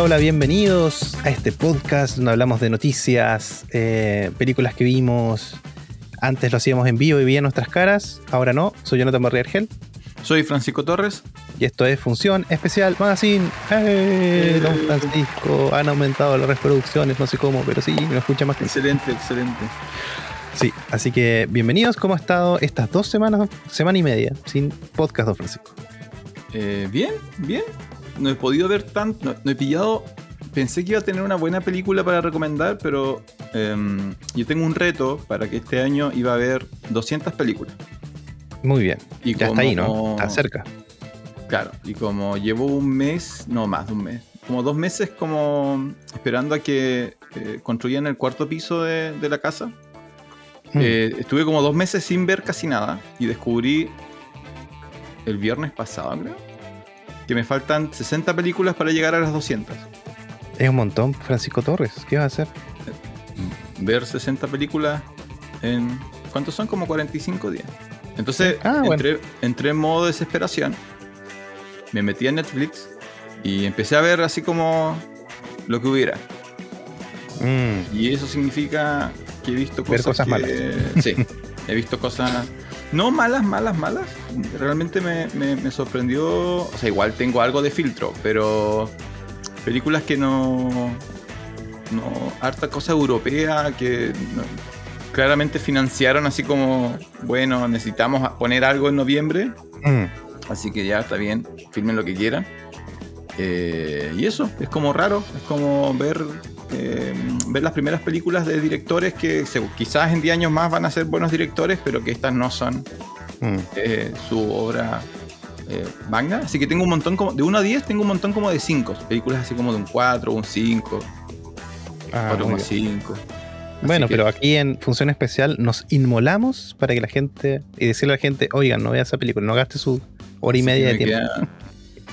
Hola, hola, bienvenidos a este podcast donde hablamos de noticias, eh, películas que vimos. Antes lo hacíamos en vivo y veían nuestras caras, ahora no. Soy Jonathan Barriargel Soy Francisco Torres. y esto es Función Especial Magazine. ¡Eh! Don Francisco, han aumentado las reproducciones, no sé cómo, pero sí, me escucha más que Excelente, excelente. Sí, así que bienvenidos. ¿Cómo ha estado estas dos semanas, semana y media, sin podcast, don Francisco? Eh, bien, bien. No he podido ver tanto. No, no he pillado. Pensé que iba a tener una buena película para recomendar, pero em, yo tengo un reto para que este año iba a haber 200 películas. Muy bien. Y ya está ahí, ¿no? Está cerca. Claro, y como llevo un mes, no más de un mes, como dos meses como esperando a que eh, construyan el cuarto piso de, de la casa, Mm. eh, estuve como dos meses sin ver casi nada y descubrí el viernes pasado, creo, que me faltan 60 películas para llegar a las 200. Es un montón, Francisco Torres. ¿Qué vas a hacer? Ver 60 películas en... ¿Cuántos son? Como 45 días. Entonces Ah, bueno. entré, entré en modo desesperación, me metí a Netflix y empecé a ver así como lo que hubiera. Mm, Y eso significa que he visto Ver cosas, que- Sí, he visto cosas no malas, malas, malas. Realmente me, me- me sorprendió. O sea, igual tengo algo de filtro, pero películas que no. No, harta cosa europea que no- claramente financiaron así como, bueno, necesitamos poner algo en noviembre, mm. Así que ya está bien, filmen lo que quieran. Eh, y eso, es como raro, es como ver, eh, ver las primeras películas de directores que se- quizás en 10 años más van a ser buenos directores, pero que estas no son Mm. eh, su obra eh, magna. Así que tengo un montón, como, de 1 a 10 tengo un montón como de 5, películas así como de un 4, un 5, Ah, muy bien. 4,5. Bueno, que- pero aquí en Función Especial nos inmolamos para que la gente y decirle a la gente, oigan, no vea esa película, no gaste su hora y media de tiempo. queda-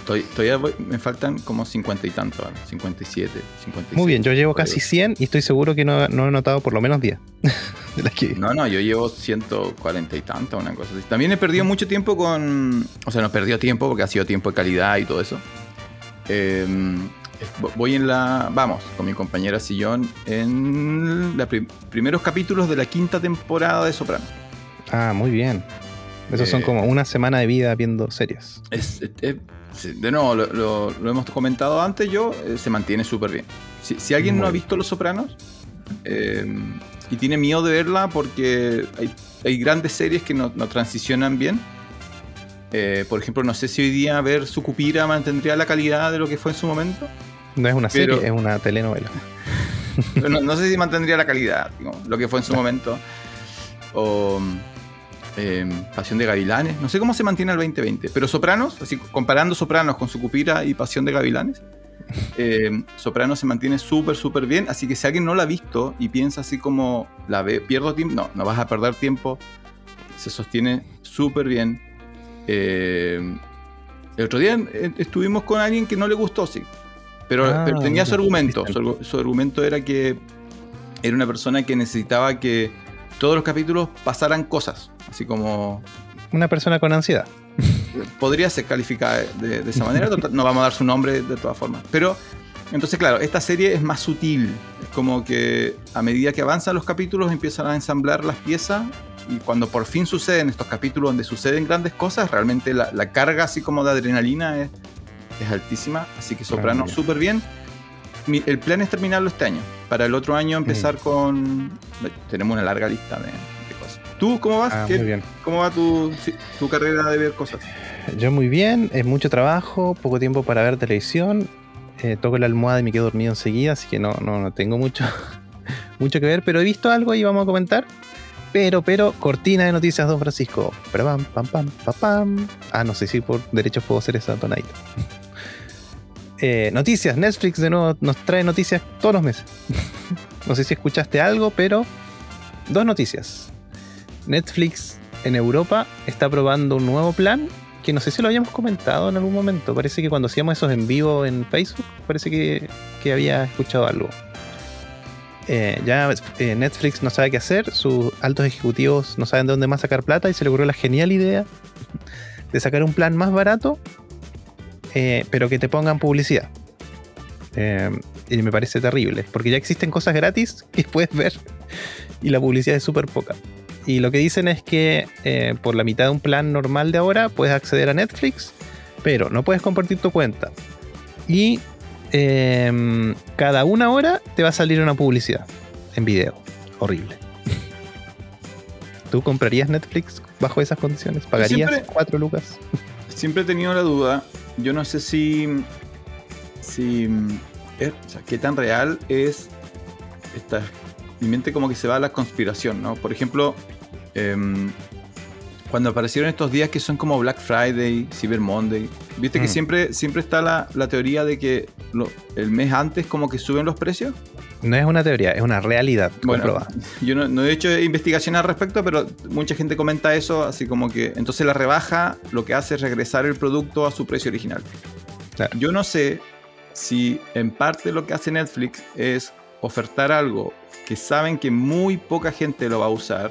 estoy- todavía voy- me faltan como 50 y tanto, ahora, 57, 56. Muy bien, yo llevo casi 100 y estoy seguro que no, no he notado por lo menos 10 de las que vi. No, no, yo llevo 140 y tanto, una cosa así. También he perdido mucho tiempo con. O sea, no perdió tiempo porque ha sido tiempo de calidad y todo eso. Eh, voy en la. Vamos, con mi compañera Sillón en los primeros capítulos de la quinta temporada de Soprano. Ah, muy bien. Esos son Eh, como una semana de vida viendo series. Es, de nuevo, lo, lo- lo hemos comentado antes yo, eh, se mantiene súper bien. Si, si alguien Muy no ha visto Los Sopranos eh, y tiene miedo de verla porque hay, hay grandes series que no, no transicionan bien. eh, por ejemplo, no sé si hoy día ver Sucupira mantendría la calidad de lo que fue en su momento. No es una serie, es una telenovela. Pero no, no sé si mantendría la calidad, digamos, lo que fue en su momento. O eh, Pasión de Gavilanes. No sé cómo se mantiene el 2020. Pero Sopranos, así comparando Sopranos con Sucupira y Pasión de Gavilanes, eh, Sopranos se mantiene súper, súper bien. Así que si alguien no la ha visto y piensa así como la ve, pierdo tiempo, no, no vas a perder tiempo. Se sostiene súper bien. Eh, el otro día estuvimos con alguien que no le gustó, sí. Pero, Ah, pero tenía su argumento. Su argumento era que era una persona que necesitaba que todos los capítulos pasaran cosas. Así como Una persona con ansiedad. podría ser calificada de, de esa manera. No vamos a dar su nombre de todas formas. Pero, entonces, claro, esta serie es más sutil. Es como que a medida que avanzan los capítulos empiezan a ensamblar las piezas. Y cuando por fin suceden estos capítulos donde suceden grandes cosas, realmente la, la carga así como de adrenalina es, es altísima. Así que Soprano súper bien. Mi- el plan es terminarlo este año. Para el otro año empezar con... Tenemos una larga lista de, de cosas. ¿Tú cómo vas? Ah, ¿Qué- muy bien. ¿Cómo va tu, tu carrera de ver cosas? Yo muy bien, es mucho trabajo, poco tiempo para ver televisión. eh, toco la almohada y me quedo dormido enseguida, así que no, no, no tengo mucho, mucho que ver, pero he visto algo y vamos a comentar. Pero, pero, cortina de noticias, don Francisco. Pero pam, pam, pam, pam, pam. Ah, no sé si por derechos puedo hacer esa tonadita. Eh, noticias, Netflix de nuevo nos trae noticias todos los meses. no sé si escuchaste algo, pero dos noticias. Netflix en Europa está probando un nuevo plan que no sé si lo habíamos comentado en algún momento. Parece que cuando hacíamos esos en vivo en Facebook, parece que, que había escuchado algo. Eh, ya eh, Netflix no sabe qué hacer, sus altos ejecutivos no saben de dónde más sacar plata y se le ocurrió la genial idea de sacar un plan más barato, eh, pero que te pongan publicidad. Eh, y me parece terrible, porque ya existen cosas gratis que puedes ver y la publicidad es súper poca. Y lo que dicen es que eh, por la mitad de un plan normal de ahora puedes acceder a Netflix, pero no puedes compartir tu cuenta. Y em, cada una hora te va a salir una publicidad en video. Horrible. ¿Tú comprarías Netflix bajo esas condiciones? ¿Pagarías Siempre- 4 lucas? Siempre he tenido la duda. Yo no sé si. si eh, o sea, qué tan real es esta. Mi mente como que se va a la conspiración, ¿no? Por ejemplo, em, cuando aparecieron estos días que son como Black Friday, Cyber Monday, viste que Mm. siempre, siempre está la, la teoría de que lo- el mes antes como que suben los precios. No es una teoría, es una realidad Bueno, comprobada. yo no, no he hecho investigación al respecto, pero mucha gente comenta eso, así como que entonces la rebaja lo que hace es regresar el producto a su precio original. Claro. Yo no sé si en parte lo que hace Netflix es ofertar algo que saben que muy poca gente lo va a usar,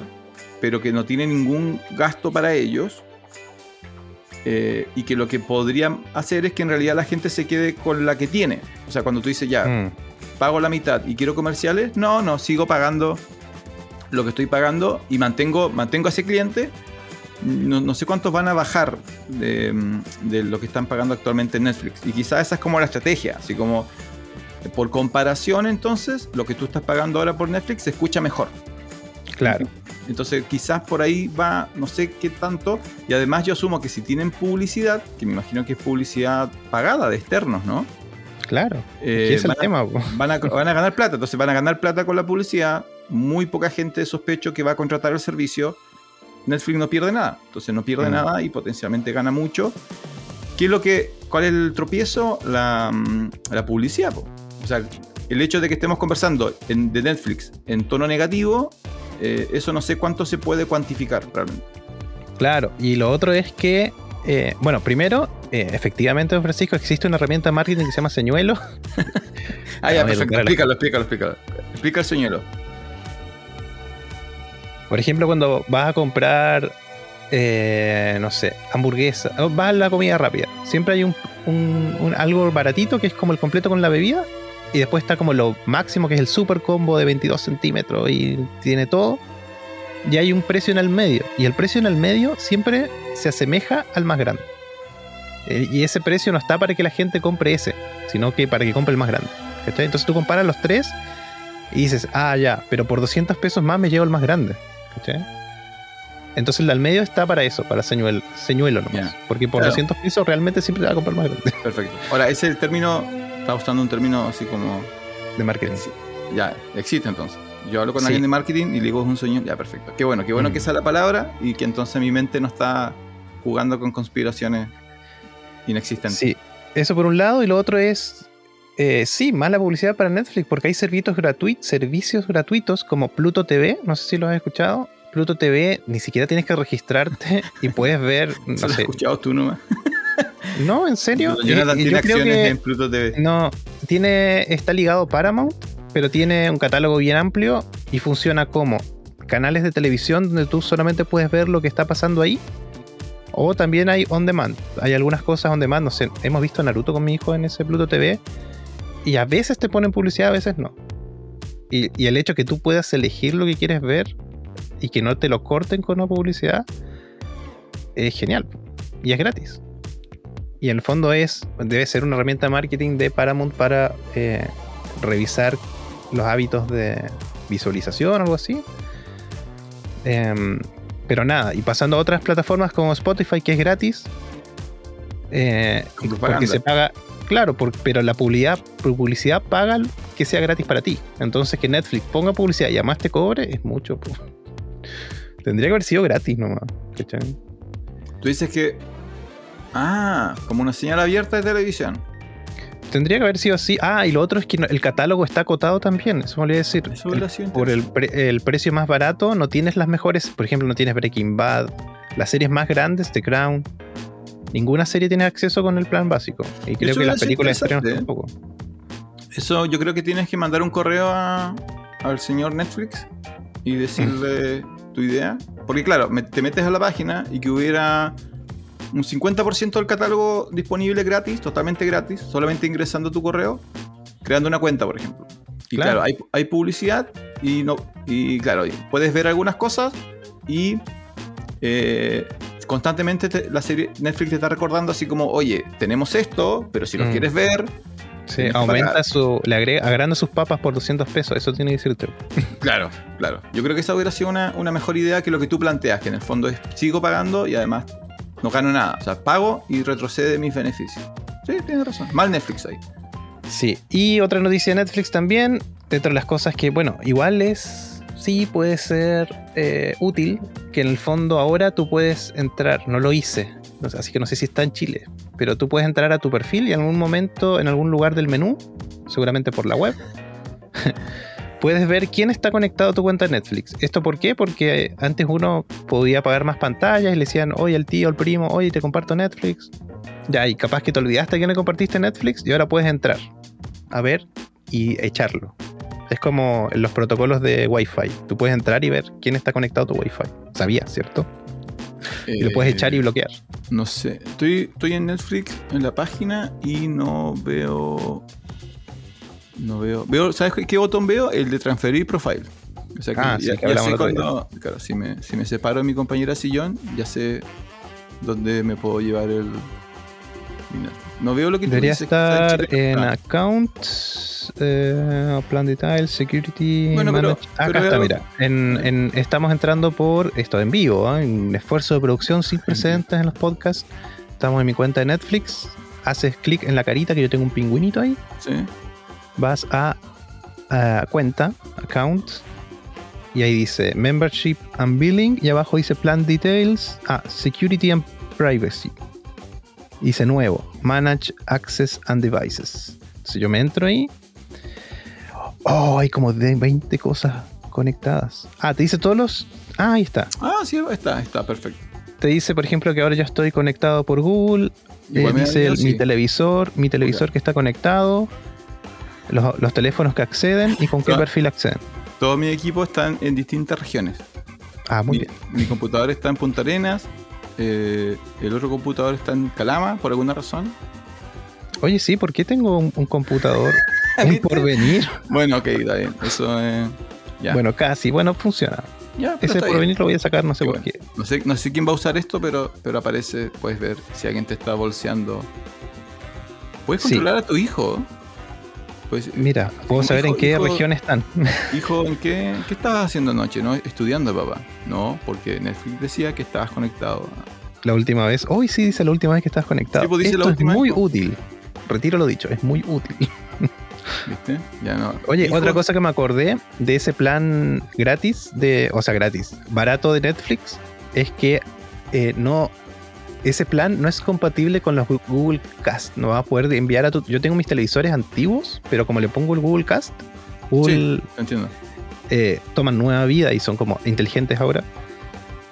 pero que no tiene ningún gasto para ellos. eh, y que lo que podrían hacer es que en realidad la gente se quede con la que tiene. O sea, cuando tú dices ya, Mm, pago la mitad y quiero comerciales, no, no, sigo pagando lo que estoy pagando y mantengo, mantengo a ese cliente. No, no sé cuántos van a bajar de, de lo que están pagando actualmente en Netflix. Y quizás esa es como la estrategia, así como por comparación entonces, lo que tú estás pagando ahora por Netflix se escucha mejor. claro. Entonces quizás por ahí va, no sé qué tanto. Y además yo asumo que si tienen publicidad, que me imagino que es publicidad pagada de externos, ¿no? Claro. Eh, ¿Qué es el van a- tema? van a, van a ganar plata. Entonces van a ganar plata con la publicidad. Muy poca gente sospecho que va a contratar el servicio. Netflix no pierde nada. Entonces no pierde Mm. nada y potencialmente gana mucho. ¿Qué es lo que, ¿Cuál es el tropiezo? La, mm, la publicidad. po. O sea, el hecho de que estemos conversando en- de Netflix en tono negativo, eh, eso no sé cuánto se puede cuantificar realmente. Claro, y lo otro es que, eh, bueno, primero, eh, efectivamente, don Francisco, existe una herramienta de marketing que se llama Señuelo. Ah, ya, A ver, perfecto. Explícalo, explícalo, explícalo. Explica el señuelo. Por ejemplo, cuando vas a comprar, eh, no sé, hamburguesa, vas a la comida rápida, siempre hay un, un- un- algo baratito que es como el completo con la bebida, y después está como lo máximo que es el super combo de 22 centímetros y tiene todo. Y hay un precio en el medio, y el precio en el medio siempre se asemeja al más grande. Eh, Y ese precio no está para que la gente compre ese, sino que para que compre el más grande. ¿cachai? Entonces tú comparas los tres y dices, ah, ya, pero por 200 pesos más me llevo el más grande. ¿cachai? Entonces el del medio está para eso, para señuelo, señuelo nomás. Porque por Claro. 200 pesos realmente siempre te va a comprar el más grande Perfecto. Ahora, ese término. Está usando un término así como. de marketing. Ya, existe entonces. Yo hablo con Sí. alguien de marketing y le digo es un sueño. Ya, perfecto. Qué bueno, qué bueno Mm. que es la palabra y que entonces mi mente no está jugando con conspiraciones inexistentes. Sí, eso por un lado, y lo otro es, eh, sí, mala publicidad para Netflix, porque hay servicios gratuitos, servicios gratuitos como Pluto TV, no sé si los has escuchado. Pluto TV, ni siquiera tienes que registrarte y puedes ver, no lo has escuchado tú nomás. no, en serio. Jonathan Eh, tiene yo creo acciones que- en Pluto TV. No, tiene, está ligado a Paramount, pero tiene un catálogo bien amplio y funciona como canales de televisión donde tú solamente puedes ver lo que está pasando ahí. O también hay on demand. Hay algunas cosas on demand. No sé, hemos visto Naruto con mi hijo en ese Pluto TV. Y a veces te ponen publicidad, a veces no. Y, el hecho que tú puedas elegir lo que quieres ver y que no te lo corten con una publicidad es genial. Y es gratis. Y en el fondo es, debe ser una herramienta de marketing de Paramount para eh, revisar los hábitos de visualización o algo así. Em, pero nada, y pasando a otras plataformas como Spotify, que es gratis. eh, porque se paga, claro, por- pero la publicidad, publicidad paga que sea gratis para ti. Entonces que Netflix ponga publicidad y además te cobre es mucho. po. Tendría que haber sido gratis nomás. ¿cachai? Tú dices que. Ah, como una señal abierta de televisión. Tendría que haber sido así. Ah, y lo otro es que el catálogo está acotado también. Eso me olvidé decir. Eso El- por el, pre- el precio más barato no tienes las mejores. Por ejemplo, no tienes Breaking Bad. Las series más grandes, The Crown. Ninguna serie tiene acceso con el plan básico. Y creo Eso que las películas interesante, tampoco. Eso yo creo que tienes que mandar un correo a- al señor Netflix y decirle tu idea. Porque claro, te metes a la página y que hubiera un 50% del catálogo disponible gratis, totalmente gratis, solamente ingresando tu correo. creando una cuenta, por ejemplo. Y Claro. claro, hay, hay publicidad y no y claro, puedes ver algunas cosas y eh, constantemente te- la serie Netflix te está recordando así como, oye, tenemos esto, pero si lo Mm. quieres ver, Sí, aumenta pagar. su. Le agrega, agranda sus papas por 200 pesos. Eso tiene que decirte. claro, claro. Yo creo que esa hubiera sido una, una mejor idea que lo que tú planteas, que en el fondo es sigo pagando y además no gano nada. O sea, pago y retrocede mis beneficios. Sí, tienes razón. Mal Netflix ahí. Sí. Y otra noticia de Netflix también. Dentro de las cosas que, bueno, igual es. Sí, puede ser eh, útil. Que en el fondo ahora tú puedes entrar. No lo hice. así que no sé si está en Chile. Pero tú puedes entrar a tu perfil y en algún momento, en algún lugar del menú, seguramente por la web, puedes ver quién está conectado a tu cuenta de Netflix. ¿Esto por qué? Porque antes uno podía pagar más pantallas y le decían, oye, el tío, el primo, oye, te comparto Netflix. Ya, y capaz que te olvidaste quién le compartiste Netflix y ahora puedes entrar a ver y echarlo. Es como en los protocolos de Wi-Fi. Tú puedes entrar y ver quién está conectado a tu Wi-Fi. Sabías, ¿cierto? Y lo puedes Eh, echar y bloquear. No sé. Estoy, estoy en Netflix en la página y no veo. No veo. veo ¿Sabes qué, qué botón veo? El de transferir profile. O sea que Ah, ya, sí, que ya sé cuando. Claro, si me, si me separo de mi compañera sillón, ya sé dónde me puedo llevar el. No veo lo que tú Debería dices que está estar en Ah, Accounts, eh, Plan Detail, Security. Bueno, pero- Acá pero está, algo- mira. En, en- estamos entrando por esto en vivo, ¿ah? un esfuerzo de producción sin precedentes en los podcasts. Estamos en mi cuenta de Netflix. Haces clic en la carita que yo tengo un pingüinito ahí. sí. Vas a, a cuenta, account. Y ahí dice Membership and Billing. Y abajo dice Plan Details. Ah, Security and Privacy. Dice nuevo, Manage Access and Devices. Entonces yo me entro ahí. Oh, hay como de 20 cosas conectadas. Ah, te dice todos los. Ah, ahí está. Ah, sí, está, está perfecto. Te dice, por ejemplo, que ahora yo estoy conectado por Google. Eh, dice el- mi televisor, mi televisor que está conectado. Los, los teléfonos que acceden y con qué perfil acceden. Todos mis equipos están en distintas regiones. Ah, muy mi, bien. mi computador está en Punta Arenas. eh, el otro computador está en Calama, por alguna razón. Oye, sí, ¿por qué tengo un, un computador ¿Viste? porvenir? Bueno, ok, está bien. Eso es. Ya. Bueno, casi. Bueno, funciona. ya, Ese está bien. porvenir lo voy a sacar, no sé por qué. No sé, no sé quién va a usar esto, pero, pero aparece, puedes ver si alguien te está bolseando. Puedes Sí. controlar a tu hijo. Pues, Mira, puedo Hijo- saber en qué hijo- región están. hijo, ¿en qué, qué estabas haciendo anoche? ¿No? Estudiando, papá. No, porque Netflix decía que estabas conectado. La última vez. Hoy sí dice la última vez que estás conectado. Sí, pues dice Esto es muy vez, pues. útil. Retiro lo dicho, es muy útil. ¿Viste? Ya no. Oye, Hijo, otra cosa que me acordé de ese plan gratis, de, o sea, gratis, barato de Netflix, es que eh, no. Ese plan no es compatible con los Google Cast. No va a poder enviar a tu. Yo tengo mis televisores antiguos, pero como le pongo el Google Cast, Google Entiendo. eh, toman nueva vida y son como inteligentes ahora.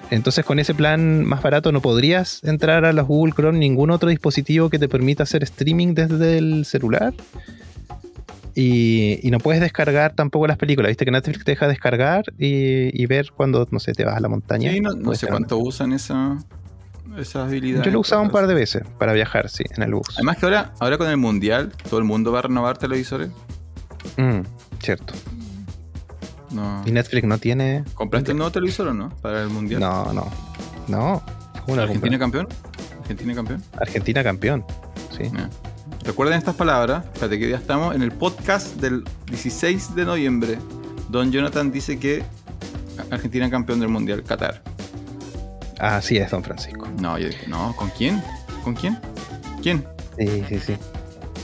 Entonces con ese plan más barato no podrías entrar a los Google Chrome ningún otro dispositivo que te permita hacer streaming desde el celular. Y, y no puedes descargar tampoco las películas. Viste que Netflix te deja descargar y, y ver cuando, no sé, te vas a la montaña. Sí, no, sé cuánto usan esa, esa habilidad. Yo lo he usado un par de veces para viajar, sí, en el bus. Además que ahora, ahora con el mundial, todo el mundo va a renovar televisores. Mm, cierto. No. Y Netflix no tiene... ¿Compraste el nuevo televisor o no? Para el mundial. No, no. No. ¿Cómo lo ¿Argentina compré? campeón? ¿Argentina campeón? Argentina campeón. Sí. Ya. Recuerden estas palabras, espérate que ya estamos en el podcast del 16 de noviembre. Don Jonathan dice que Argentina campeón del mundial, Qatar. Así es, don Francisco. No, yo dije, no, ¿con quién? ¿Con quién? ¿Quién? Sí, sí, sí.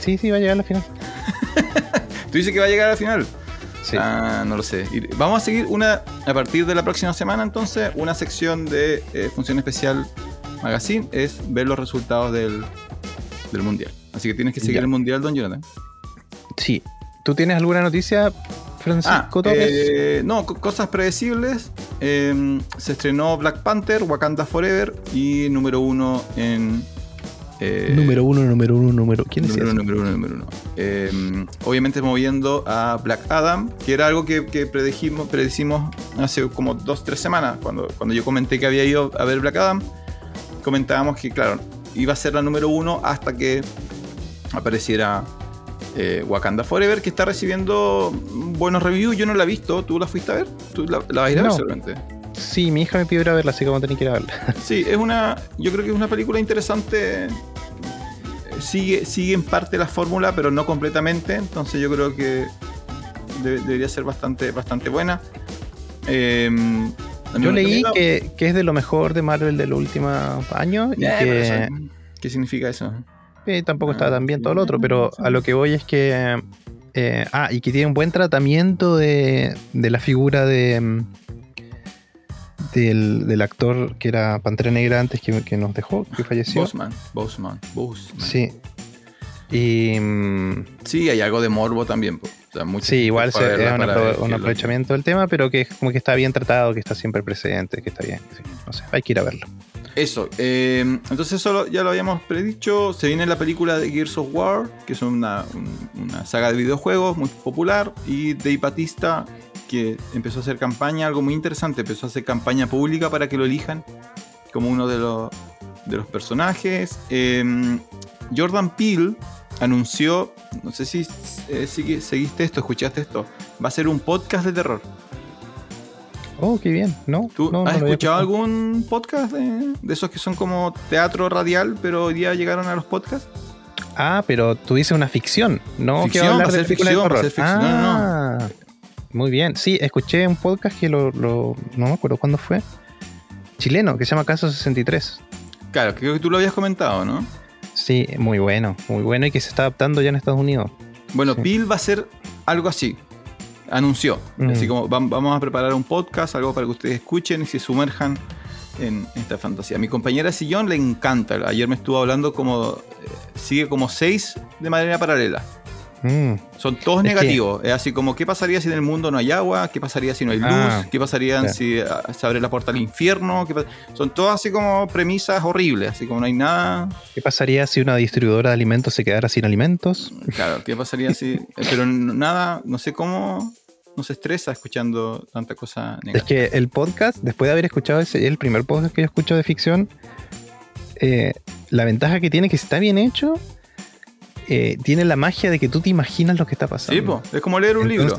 Sí, sí, va a llegar a la final. ¿Tú dices que va a llegar a la final? Sí. Ah, no lo sé. Vamos a seguir una, a partir de la próxima semana entonces, una sección de eh, Función Especial Magazine es ver los resultados del, del Mundial. Así que tienes que seguir Ya. el Mundial, don Jonathan. Sí. ¿Tú tienes alguna noticia, Ah, Francisco Torres? eh, no, co- cosas predecibles. Eh, se estrenó Black Panther, Wakanda Forever y número uno en... eh, número uno, número uno, número. ¿Quién Número eso? uno, número uno, número uno. Eh, obviamente moviendo a Black Adam, que era algo que, que predijimos, predecimos hace como dos, tres semanas, cuando, cuando yo comenté que había ido a ver Black Adam, comentábamos que, claro, iba a ser la número uno hasta que apareciera eh, Wakanda Forever, que está recibiendo buenos reviews. Yo no la he visto, ¿tú la fuiste a ver? ¿Tú la, la vas a ir a ver seguramente? Sí, mi hija me pidió ir a verla, así que vamos a tener que ir a verla. Sí, es una. Yo creo que es una película interesante. Sigue, sigue en parte la fórmula, pero no completamente. Entonces yo creo que de- debería ser bastante, bastante buena. Eh, mí Yo leí que, que es de lo mejor de Marvel de los últimos años y pero que eso- ¿Qué significa eso? Eh, tampoco está Ah, tan bien todo lo otro, pero sí. a lo que voy es que. eh, ah, y que tiene un buen tratamiento de, de la figura de. mm, Del, del actor que era Pantera Negra antes que, que nos dejó, que falleció. Bosman. Bosman. Bosman. Sí. Y. mm, Sí, hay algo de morbo también. O sea, Sí, igual se, a verla es un, apro- aprovechamiento del tema, pero que es como que está bien tratado, que está siempre presente, que está bien. sí, no sé, hay que ir a verlo. Eso, eh, entonces eso ya lo habíamos predicho. Se viene la película de Gears of War, que es una, un- una saga de videojuegos muy popular. Y Dave Batista, que empezó a hacer campaña, algo muy interesante, empezó a hacer campaña pública para que lo elijan como uno de los, de los personajes. Eh, Jordan Peele anunció, no sé si eh, seguiste esto, escuchaste esto, va a ser un podcast de terror. Oh, qué bien, ¿no? ¿Tú no, has escuchado algún podcast de, de esos que son como teatro radial, pero hoy día llegaron a los podcasts? Ah, pero tú dices una ficción, ¿no? Ficción, va hablar va a de ser de ficción, va a terror. ser ficción. No, no, Ah, Muy bien. Sí, escuché un podcast que lo, lo- no me acuerdo cuándo fue. Chileno, que se llama Caso 63. Claro, creo que tú lo habías comentado, ¿no? Sí, muy bueno, muy bueno y que se está adaptando ya en Estados Unidos. Bueno, Sí. Bill va a ser algo así. Anunció. Mm. Así como vam- vamos a preparar un podcast, algo para que ustedes escuchen y se sumerjan en esta fantasía. A mi compañera Sillón le encanta. Ayer me estuvo hablando como. eh, sigue como seis de manera paralela. Mm, Son todos Es que- negativos. Es así como, ¿qué pasaría si en el mundo no hay agua? ¿Qué pasaría si no hay luz? Ah, ¿Qué pasaría si ah, se abre la puerta al infierno? ¿Qué pa- Son todas así como premisas horribles. Así como no hay nada. ¿Qué pasaría si una distribuidora de alimentos se quedara sin alimentos? Claro, ¿qué pasaría si.? eh, Pero nada, no sé cómo. No se estresa escuchando tanta cosa Es negativa. que el podcast, después de haber escuchado ese, el primer podcast que yo escucho de ficción, eh, la ventaja que tiene que si está bien hecho, eh, tiene la magia de que tú te imaginas lo que está pasando. Sí, po, es como leer un libro.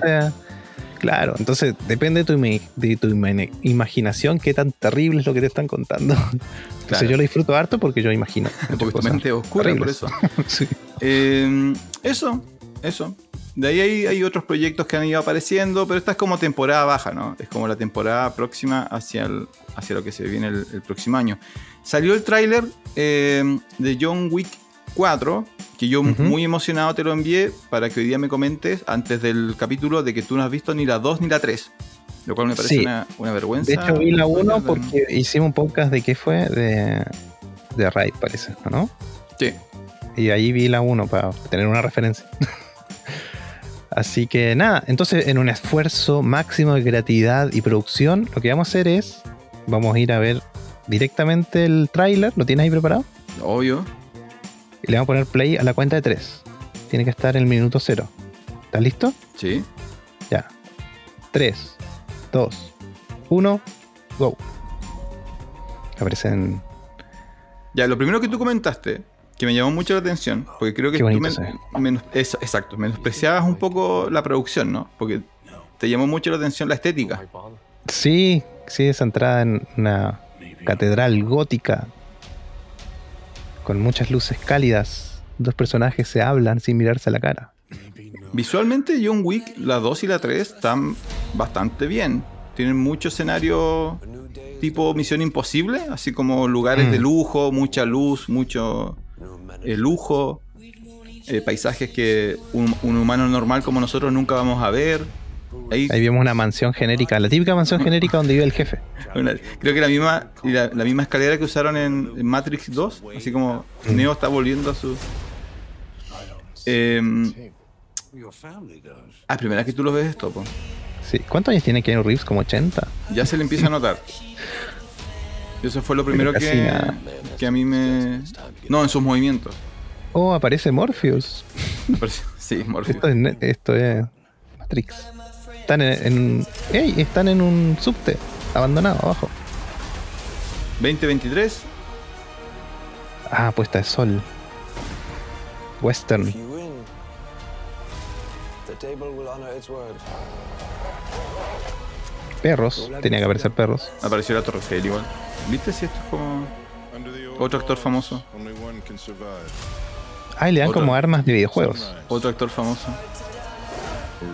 Claro, entonces depende de tu, de imaginación qué tan terrible es lo que te están contando. Entonces Claro. yo lo disfruto harto porque yo imagino. Porque tu mente es oscura, por eso. Sí. Eh, eso, eso. De ahí hay, hay otros proyectos que han ido apareciendo, pero esta es como temporada baja, ¿no? Es como la temporada próxima hacia, el- hacia lo que se viene el, el próximo año. Salió el tráiler eh, de John Wick 4, que yo muy emocionado te lo envié para que hoy día me comentes antes del capítulo de que tú no has visto ni la 2 ni la 3. Lo cual me parece Sí. una, una vergüenza. De hecho vi la 1 Spoiler, porque hicimos un podcast de qué fue, de, de Raid parece, ¿no? Sí. Y ahí vi la 1 para tener una referencia. Así que nada, entonces en un esfuerzo máximo de creatividad y producción, lo que vamos a hacer es, vamos a ir a ver directamente el tráiler, ¿lo tienes ahí preparado? Obvio. Y le vamos a poner play a la cuenta de 3. Tiene que estar en el minuto 0. ¿Estás listo? Sí. Ya. 3, 2, 1, go. Aparecen... Ya, lo primero que tú comentaste, que me llamó mucho la atención, porque creo que Qué tú men- menos- exacto, menospreciabas un poco la producción, ¿no? Porque te llamó mucho la atención la estética. Sí, sí, es entrada en una catedral gótica con muchas luces cálidas. Dos personajes se hablan sin mirarse a la cara. Visualmente, John Wick, la 2 y la 3 están bastante bien. Tienen mucho escenario tipo Misión Imposible, así como lugares Mm. de lujo, mucha luz, mucho eh, lujo, eh, paisajes que un, un humano normal como nosotros nunca vamos a ver. Ahí Ahí vemos una mansión genérica, la típica mansión genérica donde vive el jefe. Una- creo que la misma, la, la misma escalera que usaron en, en Matrix 2, así como Neo está volviendo a su... Eh, ah, primera vez que tú lo ves esto, po. Sí. ¿Cuántos años tiene Keanu Reeves? ¿Como 80? ya se le empieza a notar. Y eso fue lo primero que, que a mí me... No, en sus movimientos. Oh, aparece Morpheus. Sí, Morpheus. Esto es, ne- esto es Matrix. Están en, en- ¡Ey! Están en un subte abandonado abajo. 2023. Ah, puesta de sol. Western. Perros, tenía que aparecer perros. Apareció la Torre igual. ¿Viste si esto es como otro actor famoso? Ah, y le dan Otro. como armas de videojuegos. Otro actor famoso.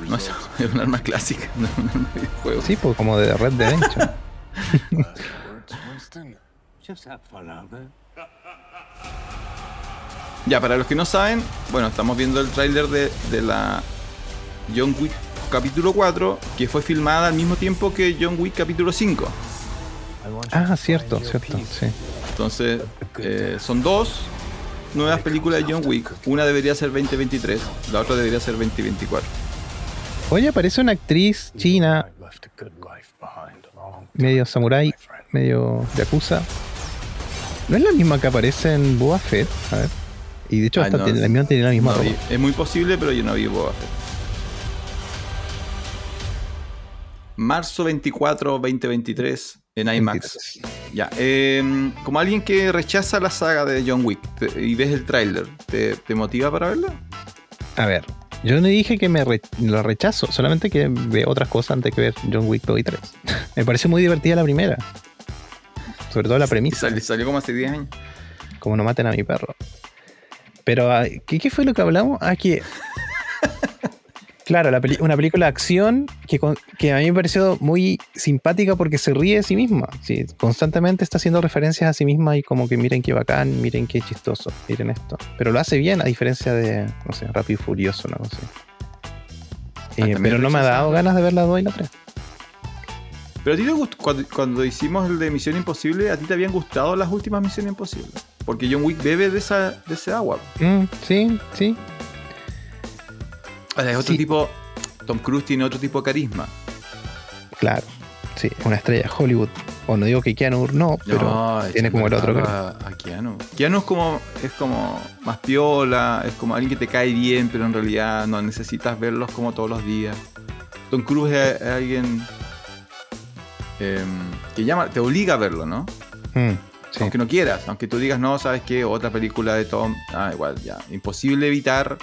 No es, es un arma clásica, no es un arma de videojuego. Sí, pues como de Red Dead. Ya, para los que no saben, bueno, estamos viendo el tráiler de, de la John Wick capítulo 4, que fue filmada al mismo tiempo que John Wick capítulo 5. Ah, cierto, cierto, sí. Entonces, eh, son dos nuevas películas de John Wick. Una debería ser 2023, la otra debería ser 2024. Oye, aparece una actriz china, medio samurái, medio yakuza. ¿No es la misma que aparece en Boba Fett? A ver. Y de hecho, Ay, hasta no, tiene, la misma tiene la misma No ropa. vi- es muy posible, pero yo no vi Boba Fett. Marzo 24, 2023 en IMAX. Ya, eh, como alguien que rechaza la saga de John Wick te- y ves el tráiler, ¿te, te motiva para verla? A ver, yo no dije que me re- lo rechazo, solamente que veo otras cosas antes que ver John Wick 2 y 3. me parece muy divertida la primera. Sobre todo la premisa, Salió, salió como hace 10 años. como no maten a mi perro. Pero, ah, ¿qué, qué fue lo que hablamos? Ah, que... Claro, la una película de acción que, a mí me pareció muy simpática porque se ríe de sí misma. Sí, constantemente está haciendo referencias a sí misma y como que miren qué bacán, miren qué chistoso, miren esto. Pero lo hace bien, a diferencia de, no sé, Rápido y Furioso, una cosa así. Eh, también pero no me ha dado ganas de ver la 2 y la 3. Pero a ti te gustó, cuando, cuando hicimos el de Misión Imposible, a ti te habían gustado las últimas Misiones Imposibles. Porque John Wick bebe de, esa, de ese agua. Mm, sí, sí. Es otro Sí. tipo. Tom Cruise tiene otro tipo de carisma. Claro. Sí, una estrella de Hollywood. O no digo que Keanu no, pero No, tiene como el otro a, a Keanu. Keanu es como, es como más piola, es como alguien que te cae bien, pero en realidad no necesitas verlos como todos los días. Tom Cruise es, es alguien em, que llama, te obliga a verlo, ¿no? Mm, sí. Aunque no quieras, aunque tú digas, no, ¿sabes qué? Otra película de Tom, ah, igual, ya. Imposible evitar.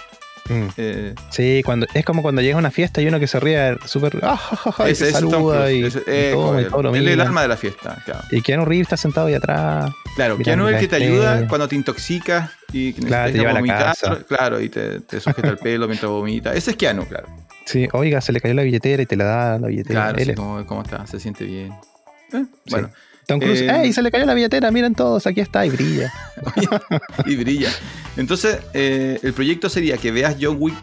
Mm. eh, Sí, cuando, es como cuando llega a una fiesta y uno que se ríe súper. Ah, ja, ja, ja, y ese se es saluda Cruise, y, ese- y eh, todo, y él- todo lo él es el alma de la fiesta, claro. Y Keanu Reeves está sentado ahí atrás. Claro, Mirando Keanu es el que te ayuda cuando te intoxicas y Claro, te necesitas lleva a la vomitar, casa. Claro, y te, te sujeta el pelo mientras vomita. Ese es Keanu, claro. Sí, oiga, se le cayó la billetera y te la da la billetera. Claro, sí, es- ¿cómo, cómo está? Se siente bien. Eh, Bueno, Tom Cruise, eh, ¡ey! Se le cayó la billetera, miren todos, aquí está y brilla. y brilla. Entonces, eh, el proyecto sería que veas John Wick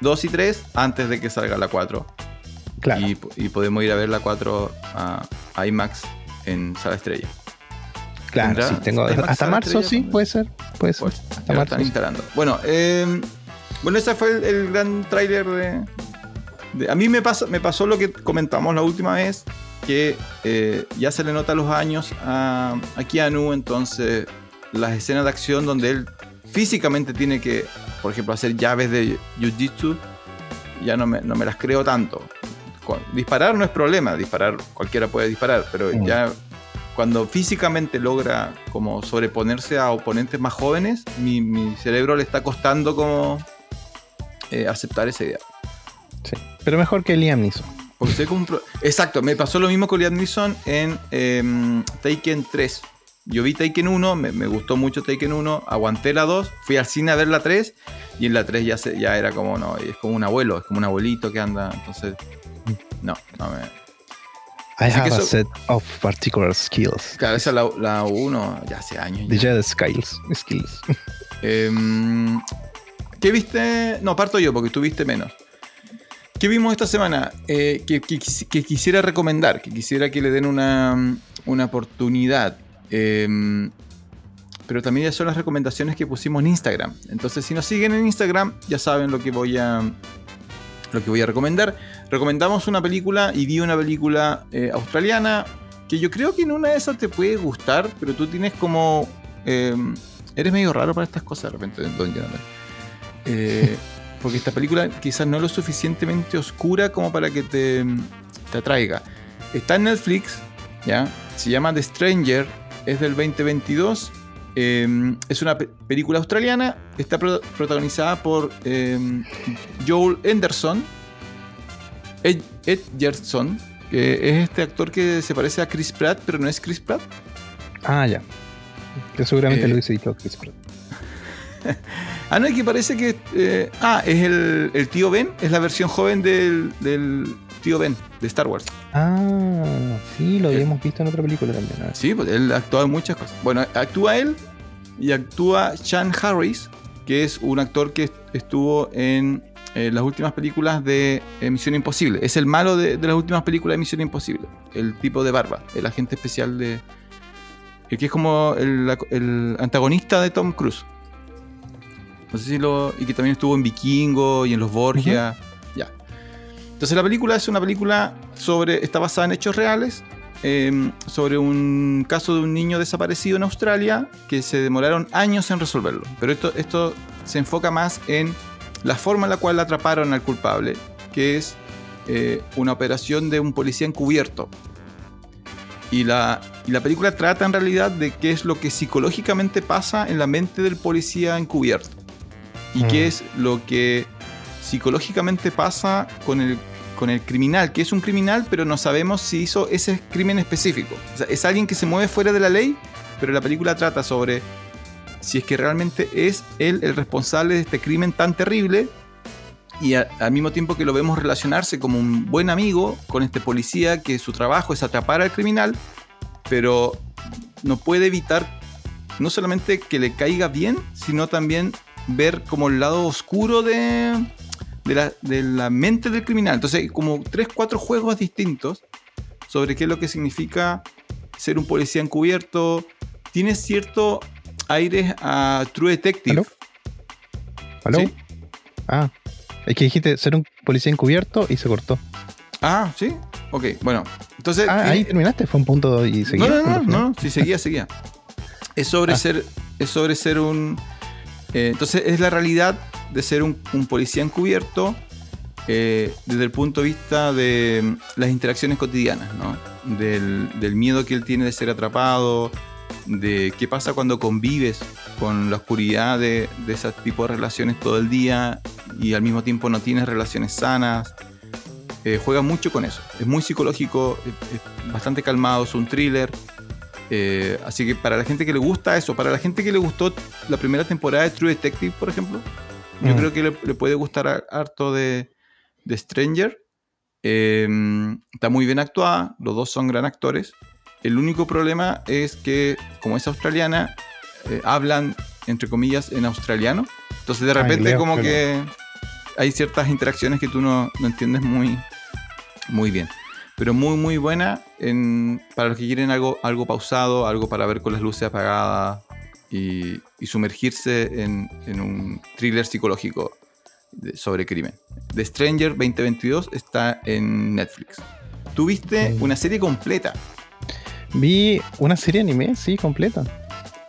2 y 3 antes de que salga la 4. Claro. Y, y podemos ir a ver la 4 a, IMAX en Sala Estrella. Claro, ¿Tendrá sí, tengo. IMAX Hasta marzo, estrella sí, puede ser. Puede ser. Pues, Hasta marzo. están instalando. Bueno, eh, bueno, ese fue el, el gran tráiler de, de- A mí me, pasa, me pasó lo que comentamos la última vez, que eh, ya se le nota los años a, a Keanu, entonces las escenas de acción donde él físicamente tiene que, por ejemplo, hacer llaves de Jiu-Jitsu, ya no me, no me las creo tanto. Con- disparar no es problema, disparar, cualquiera puede disparar, pero Mm. ya cuando físicamente logra como sobreponerse a oponentes más jóvenes, mi, mi cerebro le está costando como eh, aceptar esa idea. Sí. Pero mejor que Liam Neeson. Porque como Exacto, me pasó lo mismo con Liam Neeson en em, Taken 3. Yo vi Taken 1, me, me gustó mucho Taken 1, aguanté la 2, fui al cine a ver la 3 y en la 3 ya, se, ya era como, no, es como un abuelo, es como un abuelito que anda, entonces, no, no me... I Así have a set of particular skills. Claro, esa es la, la 1, ya hace años. Ya. Jedi skills. skills. Em, ¿Qué viste? No, parto yo porque tú viste menos. ¿Qué vimos esta semana? Eh, que, que quis- que quisiera recomendar, que quisiera que le den una, una oportunidad. Em, pero también ya son las recomendaciones que pusimos en Instagram. Entonces, si nos siguen en Instagram, ya saben lo que voy a, lo que voy a recomendar. Recomendamos una película y vi una película eh, australiana que yo creo que en una de esas te puede gustar, pero tú tienes como... em, eres medio raro para estas cosas de repente, Don Jonathan. Eh, porque esta película quizás no es lo suficientemente oscura como para que te, te atraiga. Está en Netflix, ¿ya? Se llama The Stranger, es del 2022 Eh, es una pe- película australiana. Está pro- protagonizada por eh, Joel Henderson. Ed, Edgerson, que es este actor que se parece a Chris Pratt, pero no es Chris Pratt. Ah, ya. Que seguramente Eh, lo hubiese dicho Chris Pratt. Ah, no, y que parece que. eh, ah, es el, el tío Ben, es la versión joven del, del tío Ben de Star Wars. Ah, sí, lo habíamos visto en otra película también. Sí, pues él actúa en muchas cosas. Bueno, actúa él y actúa Sean Harris, que es un actor que estuvo en eh, las últimas películas de eh, Misión Imposible. Es el malo de, de las últimas películas de Misión Imposible. El tipo de barba, el agente especial de. El que es como el, el antagonista de Tom Cruise. No sé si lo. Y que también estuvo en Vikingo y en Los Borgia. Ya. Entonces la película es una película sobre. está basada en hechos reales. eh, sobre un caso de un niño desaparecido en Australia que se demoraron años en resolverlo. Pero esto, esto se enfoca más en la forma en la cual atraparon al culpable, que es eh, una operación de un policía encubierto. Y la, y la película trata en realidad de qué es lo que psicológicamente pasa en la mente del policía encubierto. Y Mm. qué es lo que psicológicamente pasa con el, con el criminal, que es un criminal, pero no sabemos si hizo ese crimen específico. O sea, es alguien que se mueve fuera de la ley, pero la película trata sobre si es que realmente es él el responsable de este crimen tan terrible y a- al mismo tiempo que lo vemos relacionarse como un buen amigo con este policía que su trabajo es atrapar al criminal, pero no puede evitar no solamente que le caiga bien, sino también ver como el lado oscuro de, de, la, de la mente del criminal. Entonces, como tres, cuatro juegos distintos sobre qué es lo que significa ser un policía encubierto. Tiene cierto aires a True Detective. ¿Aló? ¿Aló? ¿Sí? Ah, es que dijiste ser un policía encubierto y se cortó. Ah, sí. Ok, bueno. Entonces. Ah, ahí terminaste, fue un punto y seguí. No, no, no, final. no, sí, seguía, seguía. Es sobre Ah. ser. Es sobre ser un. Eh, entonces es la realidad de ser un, policía encubierto eh, desde el punto de vista de mm, las interacciones cotidianas. Del, miedo que él tiene de ser atrapado, de qué pasa cuando convives con la oscuridad de, de ese tipo de relaciones todo el día y al mismo tiempo no tienes relaciones sanas. Eh, juega mucho con eso. Es muy psicológico, es bastante calmado, es un thriller. Eh, así que para la gente que le gusta eso, para la gente que le gustó la primera temporada de True Detective, por ejemplo, yo Mm. creo que le, le puede gustar a- harto de, de Stranger. Eh, está muy bien actuada, los dos son gran actores. El único problema es que, como es australiana, eh, hablan, entre comillas, en australiano. Entonces de repente como que hay ciertas interacciones que tú no, no entiendes muy, muy bien. Pero muy, muy buena en- para los que quieren algo, algo pausado, algo para ver con las luces apagadas y, y sumergirse en, en un thriller psicológico de- sobre crimen. The Stranger 2022 está en Netflix. Tuviste una serie completa. Vi una serie anime, sí, completa.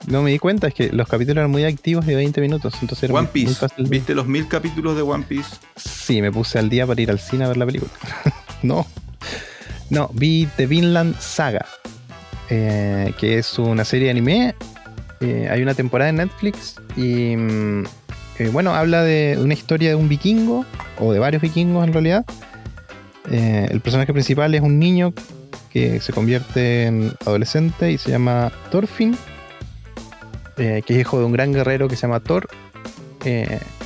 No me di cuenta, es que los capítulos eran muy activos de 20 minutos, entonces One muy- muy Piece. fácil. ¿Viste los mil capítulos de One Piece? Sí, me puse al día para ir al cine a ver la película. no. No, vi The Vinland Saga, eh, que es una serie de anime. Eh, hay una temporada en Netflix y mm, eh, bueno, habla de una historia de un vikingo, o de varios vikingos en realidad. El personaje principal es un niño que se convierte en adolescente y se llama Thorfinn, que es hijo de un gran guerrero que se llama Thor.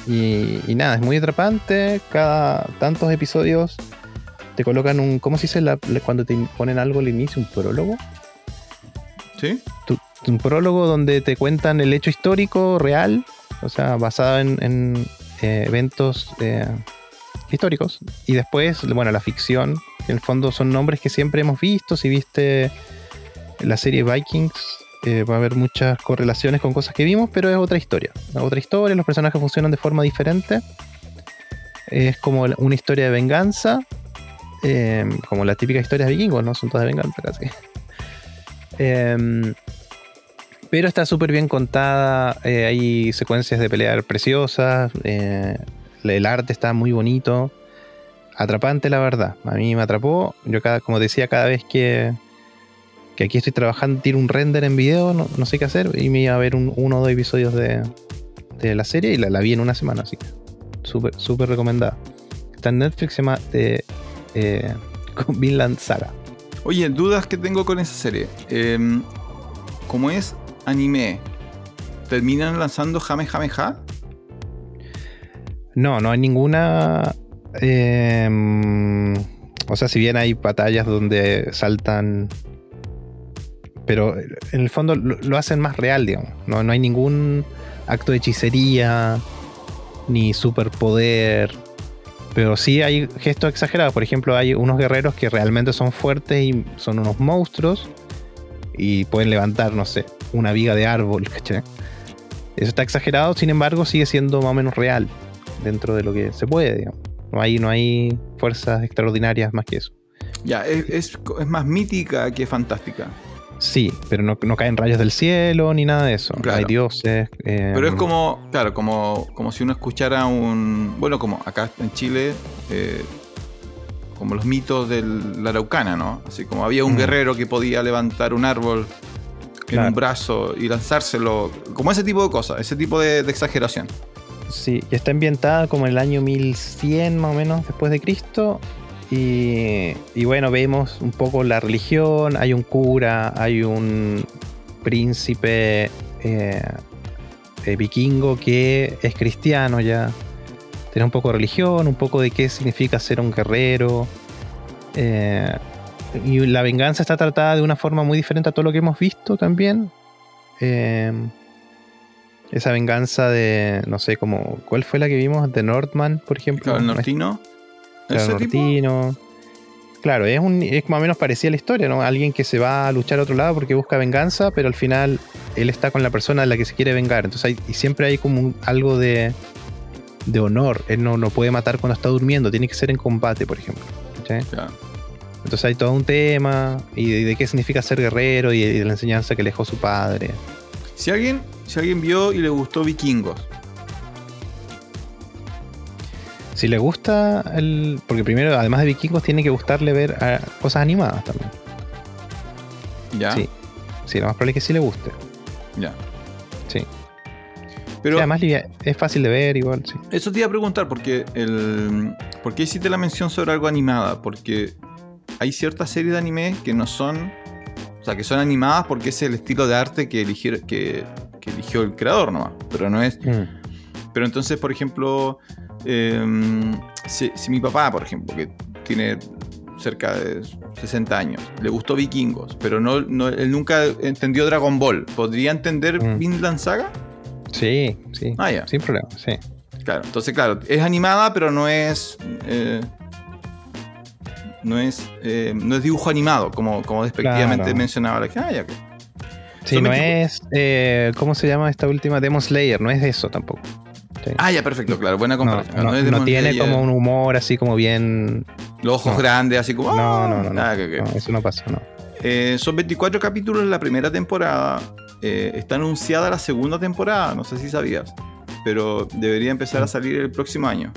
Y nada, es muy atrapante. Cada tantos episodios te colocan un. ¿Cómo se dice la- cuando te ponen algo al inicio? Un prólogo. ¿Sí? Tu- un prólogo donde te cuentan el hecho histórico real, o sea, basado en, en, eh, eventos eh, históricos. Y después, bueno, la ficción, en el fondo son nombres que siempre hemos visto. Si viste la serie Vikings, eh, va a haber muchas correlaciones con cosas que vimos, pero es otra historia. Otra historia, los personajes funcionan de forma diferente. Es como una historia de venganza, eh, como la típica historia de vikingos, ¿no? Son todas de venganza casi. Em, pero está súper bien contada. eh, hay secuencias de pelear preciosas. eh, el arte está muy bonito. Atrapante, la verdad. A mí me atrapó. Yo, cada, como decía, cada vez que, que aquí estoy trabajando, tiro un render en video, no, sé qué hacer, y me iba a ver un, uno o dos episodios de, de la serie y la, vi en una semana, así que súper, súper recomendada. Está en Netflix, se llama eh, eh, Vinland Saga. Oye, dudas que tengo con esa serie. Em, como es anime, ¿terminan lanzando Jame Jame Ja? No, no hay ninguna. em, o sea, si bien hay batallas donde saltan. Pero en el fondo lo, lo hacen más real, digamos. No, no hay ningún acto de hechicería, ni superpoder. Pero sí hay gestos exagerados. Por ejemplo, hay unos guerreros que realmente son fuertes y son unos monstruos. Y pueden levantar, no sé, una viga de árbol, ¿cachai? Eso está exagerado, sin embargo, sigue siendo más o menos real dentro de lo que se puede, digamos. No hay, no hay fuerzas extraordinarias más que eso. Ya, es, es- es más mítica que fantástica. Sí, pero no, no caen rayos del cielo ni nada de eso. Claro. Hay dioses. eh, Pero es como, claro, como, como si uno escuchara un. Bueno, como acá en Chile, eh, como los mitos de la Araucana, ¿no? Así como había un Mm. guerrero que podía levantar un árbol en un brazo y lanzárselo. Como ese tipo de cosas, ese tipo de, de exageración. Sí, y está ambientada como en el año 1100 más o menos después de Cristo. Y, y bueno, vemos un poco la religión, hay un cura, hay un príncipe eh, eh, vikingo que es cristiano ya. Tiene un poco de religión, un poco de qué significa ser un guerrero. eh, y la venganza está tratada de una forma muy diferente a todo lo que hemos visto también. Esa venganza de, no sé, como, ¿cuál fue la que vimos? De Northman, por ejemplo. El nortino. Claro, ese tipo. Claro, es, un, es más o menos parecida a la historia, ¿no? Alguien que se va a luchar a otro lado porque busca venganza, pero al final él está con la persona de la que se quiere vengar. Entonces hay, y siempre hay como un- algo de, de honor. Él no, no puede matar cuando está durmiendo, tiene que ser en combate, por ejemplo. Entonces hay todo un tema y de, de qué significa ser guerrero y de la enseñanza que le dejó su padre. Si alguien, si alguien vio y le gustó Vikingos, Si le gusta el. Porque primero, además de vikingos, tiene que gustarle ver ah, cosas animadas también. ¿ya? Sí. Sí, lo más probable es que sí le guste. Ya. Sí. Pero Sí, además es fácil de ver igual, sí. Eso te iba a preguntar, porque el. ¿Por qué hiciste la mención sobre algo animada? Porque hay ciertas series de anime que no son. O sea, que son animadas porque es el estilo de arte que, eligieron- que, que eligió el creador nomás. Pero no es. Pero entonces, por ejemplo. Em, si, si mi papá, por ejemplo, que tiene cerca de 60 años, le gustó Vikingos, pero no, no- él nunca entendió Dragon Ball, ¿podría entender Mm. Vinland Saga? Sí, sí. Ah, ya. Sin problema, sí. Claro, entonces, claro, es animada, pero no es. eh, no es. eh, no es dibujo animado, como, como despectivamente Claro. mencionaba la gente. Ah, ya. Sí, Son no 24 es. eh, ¿Cómo se llama esta última? Demon Slayer, no es de eso tampoco. Sí. Ah, ya, perfecto, claro, buena comparación. no- tiene Slayer, como un humor así como bien. Los ojos grandes, así como. No, ah, no, no. no, ah, ok, ok. no, eso no pasa, no. Eh, son 24 capítulos en la primera temporada. Eh, está anunciada la segunda temporada, no sé si sabías. Pero debería empezar a salir el próximo año.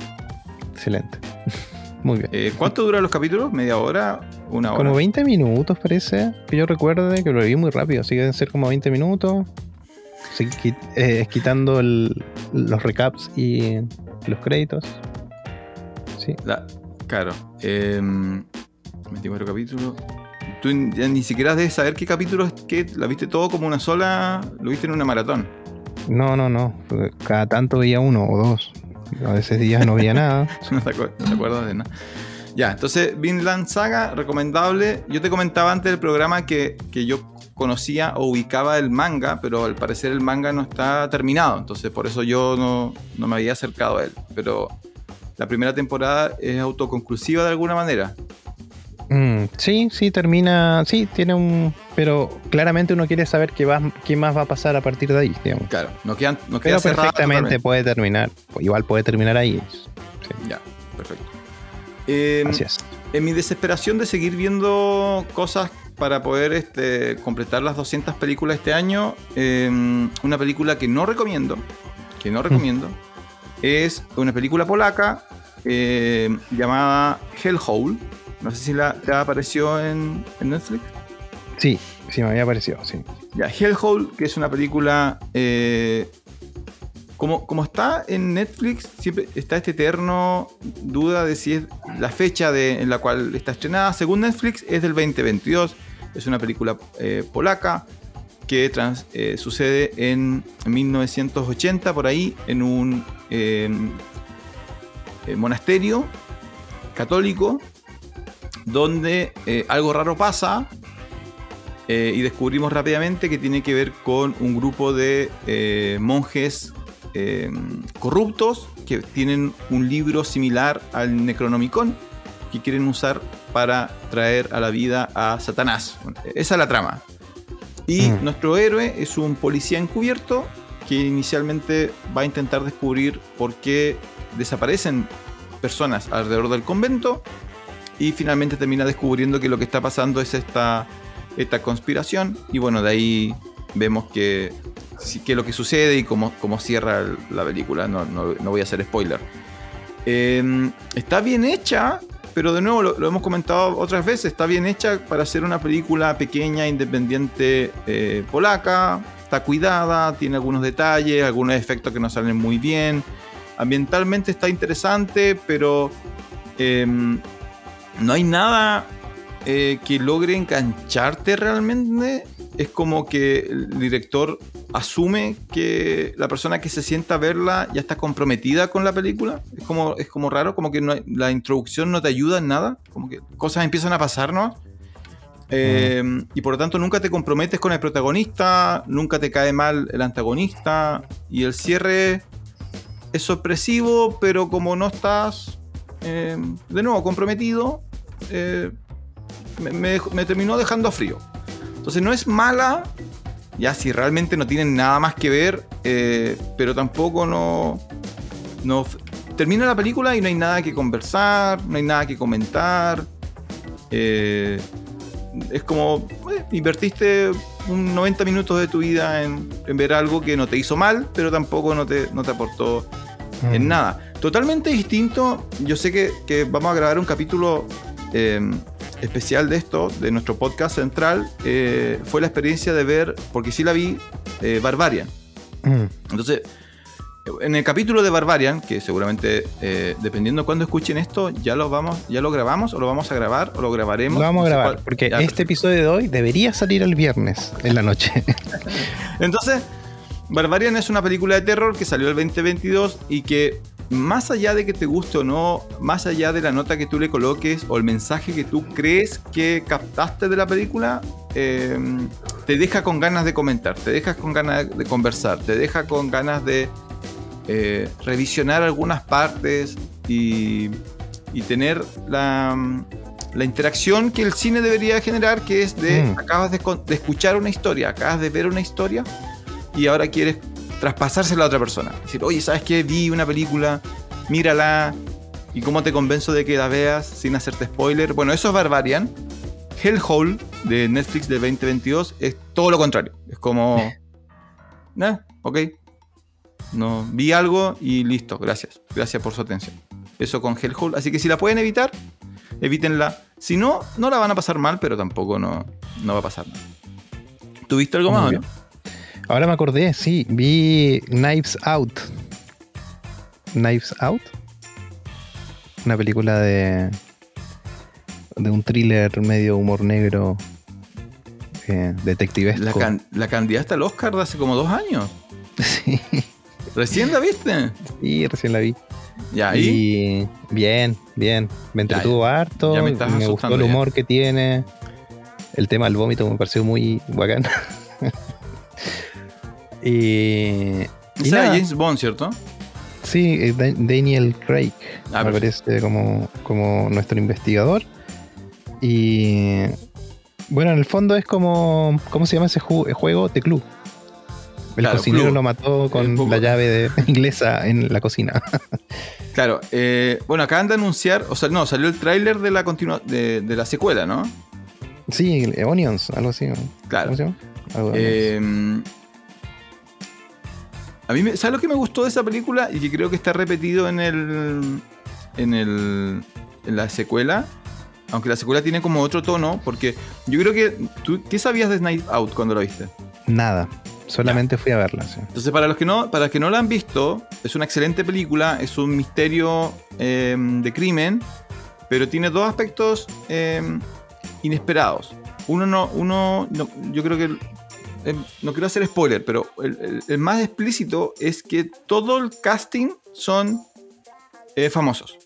Excelente. Muy bien. Eh, ¿Cuánto duran los capítulos? ¿Media hora? ¿Una hora? Como 20 minutos parece, que yo recuerde, que lo vi muy rápido, así que deben ser como 20 minutos. Eh, quitando el- los recaps y los créditos. Sí. La- claro. em, 24 capítulos. Tú ya ni siquiera debes saber qué capítulo es que la viste todo como una sola. Lo viste en una maratón. No, no, no. Cada tanto veía uno o dos. A veces días no veía nada. no, te acuer- no te acuerdas de nada. Ya, entonces Vinland Saga, recomendable. Yo te comentaba antes del programa que, que yo conocía o ubicaba el manga, pero al parecer el manga no está terminado. Entonces por eso yo no, no me había acercado a él. Pero la primera temporada es autoconclusiva de alguna manera. Mm, sí, sí, termina. Sí, tiene un. Pero claramente uno quiere saber qué, va, qué más va a pasar a partir de ahí, digamos. Claro, no queda, no queda Pero perfectamente puede terminar. Igual puede terminar ahí. Ya, perfecto. Eh, Así es. En mi desesperación de seguir viendo cosas para poder este, completar las 200 películas este año, eh, una película que no recomiendo, que no recomiendo, es una película polaca eh, llamada Hellhole. No sé si la, te apareció en, en Netflix. Sí, sí, me había parecido, sí. Ya, Hellhole, que es una película. eh, como, como está en Netflix, siempre está este eterno duda de si es la fecha en la cual está estrenada. Según Netflix, es del 2022. Es una película eh, polaca que eh, sucede en 1980, por ahí, en un monasterio católico, donde eh, algo raro pasa y descubrimos rápidamente que tiene que ver con un grupo de eh, monjes eh, corruptos que tienen un libro similar al Necronomicon que quieren usar para traer a la vida a Satanás. Esa es la trama. Y Mm. nuestro héroe es un policía encubierto que inicialmente va a intentar descubrir por qué desaparecen personas alrededor del convento y finalmente termina descubriendo que lo que está pasando es esta, esta conspiración y bueno, de ahí vemos que, es lo que sucede y cómo, cómo cierra la película, no, no- no voy a hacer spoiler. Eh, está bien hecha, pero de nuevo lo, hemos comentado otras veces, está bien hecha para hacer una película pequeña, independiente eh, polaca, está cuidada, tiene algunos detalles, algunos efectos que no salen muy bien, ambientalmente está interesante, pero em, no hay nada eh, que logre engancharte realmente. Es como que el director asume que la persona que se sienta a verla ya está comprometida con la película. Es como, es como raro, como que no la introducción no te ayuda en nada. Como que cosas empiezan a pasarnos. Eh, Y por lo tanto nunca te comprometes con el protagonista, nunca te cae mal el antagonista. Y el cierre es sorpresivo, pero como no estás eh, de nuevo comprometido, eh, me, me- terminó dejando frío. Entonces no es mala, ya si realmente no tienen nada más que ver, eh, pero tampoco no, no... Termina la película y no hay nada que conversar, no hay nada que comentar. eh, es como, eh, invertiste un 90 minutos de tu vida en, en ver algo que no te hizo mal, pero tampoco no te, no te aportó en Mm. nada. Totalmente distinto. Yo sé que, que vamos a grabar un capítulo especial de esto, de nuestro podcast central. eh, fue la experiencia de ver, porque sí la vi, eh, Barbarian. Mm. Entonces, en el capítulo de Barbarian, que seguramente, eh, dependiendo de cuándo escuchen esto, ya lo vamos, ya lo grabamos, o lo vamos a grabar, o lo grabaremos. Lo vamos a no grabar, cuál- porque Ya, este perfecto. episodio de hoy debería salir el viernes en la noche. Entonces, Barbarian es una película de terror que salió el 2022 y que más allá de que te guste o no, más allá de la nota que tú le coloques o el mensaje que tú crees que captaste de la película, eh, te deja con ganas de comentar, te deja con ganas de conversar, te deja con ganas de eh, revisionar algunas partes y, y tener la, la interacción que el cine debería generar, que es de Mm. acabas de, de escuchar una historia, acabas de ver una historia y ahora quieres traspasársela a otra persona. Decir, oye, ¿sabes qué? Vi una película, mírala. ¿Y cómo te convenzo de que la veas sin hacerte spoiler? Bueno, eso es Barbarian. Hellhole de Netflix del 2022 es todo lo contrario. Es como... "Nah, ok. No, vi algo y listo. Gracias. Gracias por su atención. Eso con Hellhole. Así que si la pueden evitar, evítenla. Si no, no la van a pasar mal, pero tampoco no, no va a pasar nada. ¿Tuviste algo más no? Ahora me acordé, sí, vi Knives Out. Knives Out. Una película de. de un thriller medio humor negro. Eh, detectivesco. La, can- la candidata al Oscar de hace como dos años. Sí, ¿Recién la viste? sí, recién la vi. Ya, ahí. Y bien, bien. Me Ya, entretuvo harto. ya me gustó el ya. humor que tiene. El tema del vómito me pareció muy bacán. y. Nada. James Bond, ¿cierto? Sí, eh, Da- Daniel Craig, Ah, me parece como, como nuestro investigador. Y bueno, en el fondo es como, ¿cómo se llama ese ju- juego? The Club. El Claro, cocinero lo mató con la llave de, inglesa en la cocina. Claro. eh, bueno, acaban de anunciar, o sea, no, salió el tráiler de la continua, de, de la secuela, ¿no? sí, eh, Onions, algo así. Claro. ¿Cómo se llama? Algo. Eh, a mí, me, ¿sabes lo que me gustó de esa película? Y que creo que está repetido en el. en el. en la secuela. Aunque la secuela tiene como otro tono, porque yo creo que. ¿tú, ¿Qué sabías de Night Out cuando lo viste? Nada. Solamente fui a verla. sí. Entonces, para los que no, para los que no la han visto, es una excelente película, es un misterio eh, de crimen, pero tiene dos aspectos eh, inesperados. Uno no, uno, no- yo creo que no quiero hacer spoiler, pero el, el- el más explícito es que todo el casting son eh, famosos.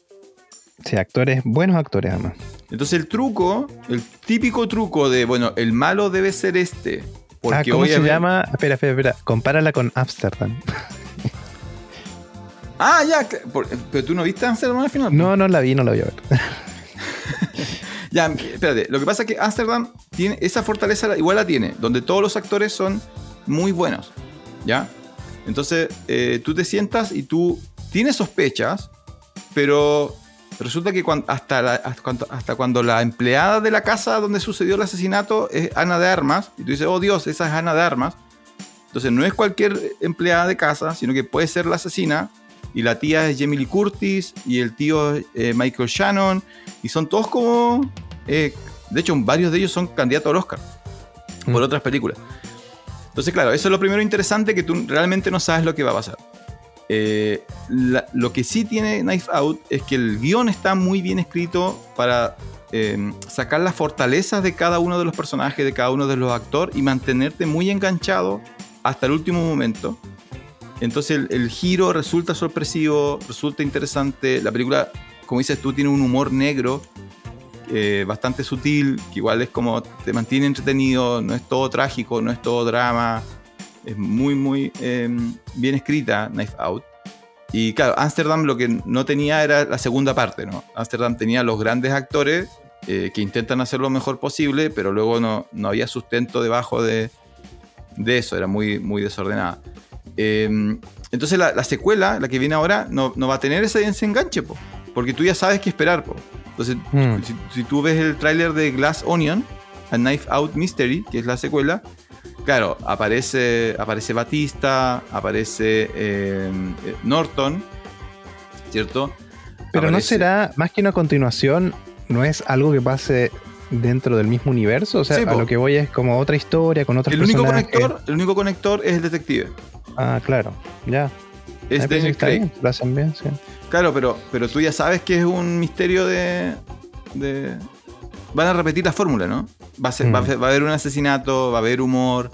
Sí, actores, buenos actores además. Entonces el truco, el típico truco de, bueno, el malo debe ser este. Porque ah, ¿cómo se llama? Espera, espera, espera. Compárala con Amsterdam. Ah, ya, por- pero tú no viste Amsterdam al final. No, no la vi, no la voy a ver. Ya, espérate. Lo que pasa es que Amsterdam tiene esa fortaleza, igual la tiene, donde todos los actores son muy buenos. ¿Ya? Entonces, eh, tú te sientas y tú tienes sospechas, pero resulta que cuan- hasta, la- hasta, cuando, hasta cuando la empleada de la casa donde sucedió el asesinato es Ana de Armas, y tú dices, oh Dios, esa es Ana de Armas. Entonces, no es cualquier empleada de casa, sino que puede ser la asesina. Y la tía es Jamie Lee Curtis, y el tío es eh, Michael Shannon, y son todos como. eh, de hecho, varios de ellos son candidatos al Oscar por Mm. otras películas. Entonces, claro, eso es lo primero interesante que tú realmente no sabes lo que va a pasar. Eh, la- lo que sí tiene Knife Out es que el guion está muy bien escrito para eh, sacar las fortalezas de cada uno de los personajes, de cada uno de los actores y mantenerte muy enganchado hasta el último momento. Entonces el, el giro resulta sorpresivo, resulta interesante. La película, como dices tú, tiene un humor negro eh, bastante sutil, que igual es como te mantiene entretenido, no es todo trágico, no es todo drama. Es muy, muy eh, bien escrita Knife Out. Y claro, Amsterdam lo que no tenía era la segunda parte, ¿no? Amsterdam tenía los grandes actores eh, que intentan hacer lo mejor posible, pero luego no, no había sustento debajo de, de eso, era muy, muy desordenada. Eh, entonces la, la secuela, la que viene ahora, no, no va a tener ese, ese enganche, po, porque tú ya sabes qué esperar. Po. Entonces, Mm. si, si tú ves el tráiler de Glass Onion, A Knife Out Mystery, que es la secuela, claro, aparece, aparece Batista, aparece eh, eh, Norton, ¿cierto? Pero no será, más que una continuación, no es algo que pase dentro del mismo universo. O sea, Sí, a lo que voy es como otra historia con otros El único, personajes. conector, el único conector es el detective. Ah, claro. Ya. Es Ah, Craig. bien, Lo hacen bien, sí. Claro, pero, pero tú ya sabes que es un misterio de. de- Van a repetir la fórmula, ¿no? Va a, ser- Mm. va, a, va a haber un asesinato, va a haber humor.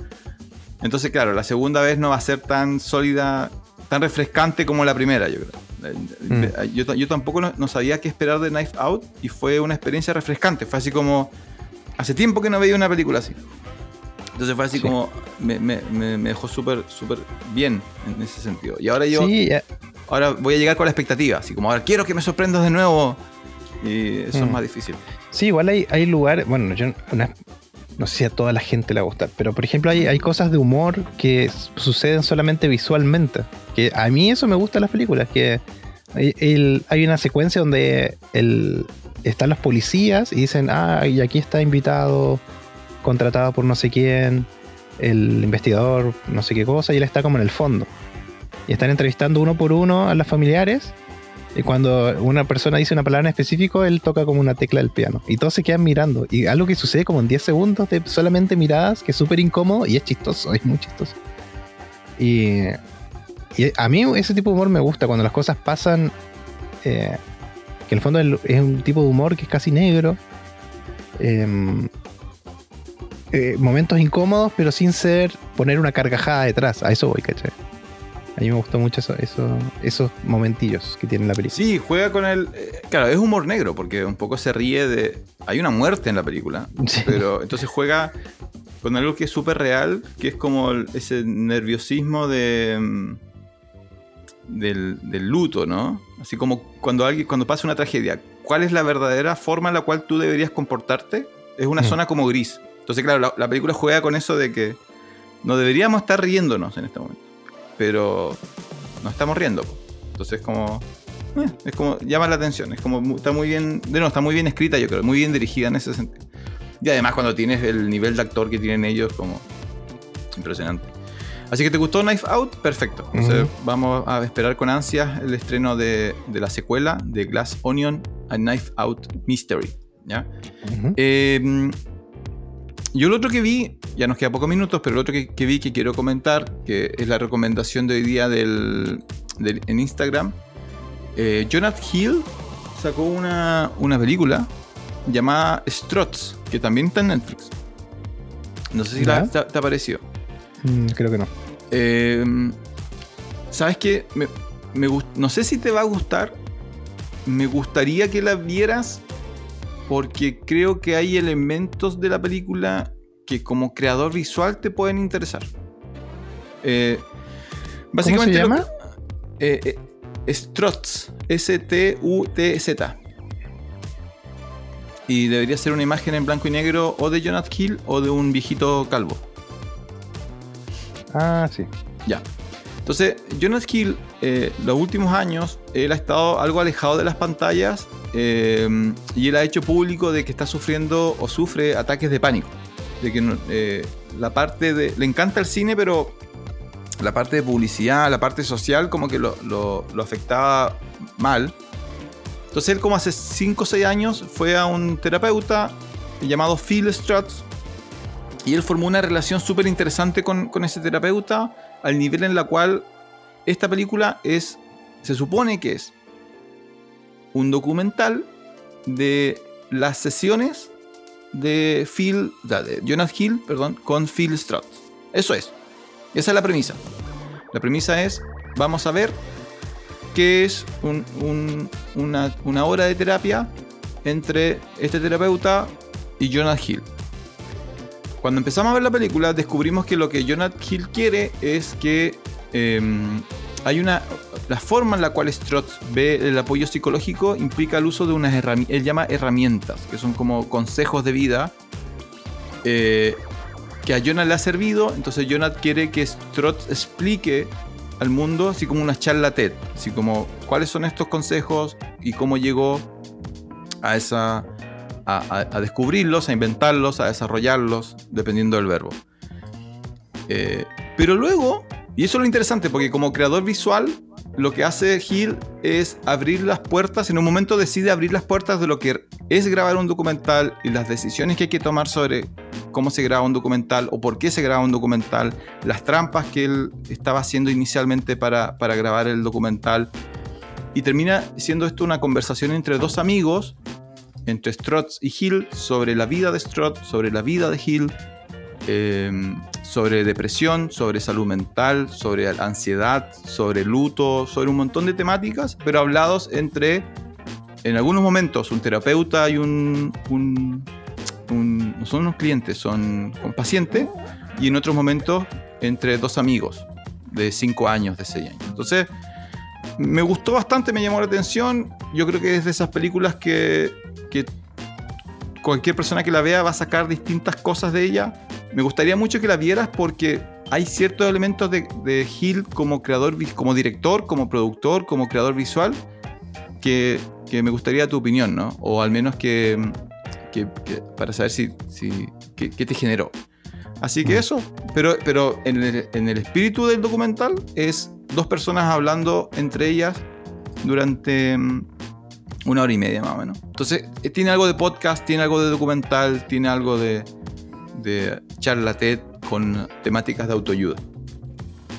Entonces, claro, la segunda vez no va a ser tan sólida, tan refrescante como la primera, yo creo. Mm. Eh, Yo, ta- yo tampoco no, no sabía qué esperar de Knife Out y fue una experiencia refrescante. Fue así como. Hace tiempo que no veía una película así. Entonces fue así Sí. como. Me, me- me- me dejó súper, súper bien en ese sentido. Y ahora yo Sí, eh, ahora voy a llegar con la expectativa, así como ahora quiero que me sorprendas de nuevo. Y eso es Mm. más difícil. sí, igual hay, hay lugares. Bueno, yo una- no sé si a toda la gente le va a gustar, pero por ejemplo, hay, hay cosas de humor que suceden solamente visualmente. Que a mí eso me gusta en las películas. Que hay una secuencia donde el, están los policías y dicen, ah, y aquí está invitado, contratado por no sé quién, el investigador, no sé qué cosa, y él está como en el fondo. Y están entrevistando uno por uno a los familiares. Cuando una persona dice una palabra en específico, él toca como una tecla del piano. Y todos se quedan mirando. Y algo que sucede como en 10 segundos de solamente miradas, que es súper incómodo y es chistoso, es muy chistoso. Y, y a mí ese tipo de humor me gusta, cuando las cosas pasan, eh, que en el fondo es un tipo de humor que es casi negro. Em, eh, momentos incómodos, pero sin ser poner una carcajada detrás. A eso voy, ¿cachai? A mí me gustó mucho eso, eso- esos momentillos que tiene la película. Sí, juega con el. eh, claro, es humor negro, porque un poco se ríe de. Hay una muerte en la película. Sí. Pero entonces juega con algo que es súper real, que es como ese nerviosismo de. mm, Del, del luto, ¿no? Así como cuando alguien, cuando pasa una tragedia, ¿cuál es la verdadera forma en la cual tú deberías comportarte? Es una Mm. zona como gris. Entonces, claro, la, la película juega con eso de que no deberíamos estar riéndonos en este momento. Pero no estamos riendo. Entonces, como. eh, es como. llama la atención. Es como. Está muy bien. De nuevo, está muy bien escrita, yo creo. Muy bien dirigida en ese sentido. Y además, cuando tienes el nivel de actor que tienen ellos, como. Impresionante. Así que te gustó Knife Out, perfecto. Entonces, vamos a esperar con ansias el estreno de, de la secuela de Glass Onion, A Knife Out Mystery. ¿Ya? Eh, yo lo otro que vi, ya nos queda pocos minutos, pero lo otro que, que vi que quiero comentar, que es la recomendación de hoy día del, del- en Instagram, eh, Jonathan Hill sacó una, una película llamada Struts, que también está en Netflix. No sé si te, te ha parecido. Mm, creo que no. Eh, ¿Sabes qué? Me, me no sé si te va a gustar. Me gustaría que la vieras porque creo que hay elementos de la película que como creador visual te pueden interesar. Eh, ¿Cómo se llama? que- eh, eh, Struts. S-T-U-T-Z. Y debería ser una imagen en blanco y negro o de Jonathan Hill o de un viejito calvo. Ah, sí. Ya. Entonces, Jonas Hill, eh, los últimos años, él ha estado algo alejado de las pantallas eh, y él ha hecho público de que está sufriendo o sufre ataques de pánico. De que eh, la parte de. Le encanta el cine, pero la parte de publicidad, la parte social, como que lo, afectaba mal. Entonces, él, como hace 5 o 6 años, fue a un terapeuta llamado Phil Strutz y él formó una relación súper interesante con ese terapeuta al nivel en la cual esta película es, se supone que es un documental de las sesiones de Phil, de Hill, perdón, con Phil Strutz. Eso es. Esa es la premisa. La premisa es, vamos a ver qué es un- un- una, una hora de terapia entre este terapeuta y Jonas Hill. Cuando empezamos a ver la película, descubrimos que lo que Jonathan Hill quiere es que em, hay una. La forma en la cual Strutz ve el apoyo psicológico implica el uso de unas herramientas. Él llama herramientas, que son como consejos de vida. eh, que a Jonah le ha servido. Entonces, Jonah quiere que Strutz explique al mundo, así como una charla TED. Así como cuáles son estos consejos y cómo llegó a esa a, descubrirlos, a inventarlos, a desarrollarlos, dependiendo del verbo. Eh, pero luego, y eso es lo interesante, porque como creador visual, lo que hace Hill es abrir las puertas, en un momento decide abrir las puertas de lo que es grabar un documental y las decisiones que hay que tomar sobre cómo se graba un documental o por qué se graba un documental, las trampas que él estaba haciendo inicialmente para, para grabar el documental. Y termina siendo esto una conversación entre dos amigos entre Strutz y Hill sobre la vida de Strutz, sobre la vida de Hill, eh, sobre depresión, sobre salud mental, sobre ansiedad, sobre luto, sobre un montón de temáticas, pero hablados entre, en algunos momentos, un terapeuta y un- no son unos clientes, son un paciente, y en otros momentos entre dos amigos de 5 años, de 6 años. Entonces, me gustó bastante, me llamó la atención. Yo creo que es de esas películas que, que cualquier persona que la vea va a sacar distintas cosas de ella. Me gustaría mucho que la vieras porque hay ciertos elementos de, de Hill como creador, como director, como productor, como creador visual, que, que me gustaría tu opinión, ¿no? O al menos que, que- que- para saber si, si qué, te generó. Así que Mm. eso, pero, pero en, el, en el espíritu del documental es dos personas hablando entre ellas durante una hora y media más o menos. Entonces, eh, tiene algo de podcast, tiene algo de documental, tiene algo de, de charla TED con temáticas de autoayuda.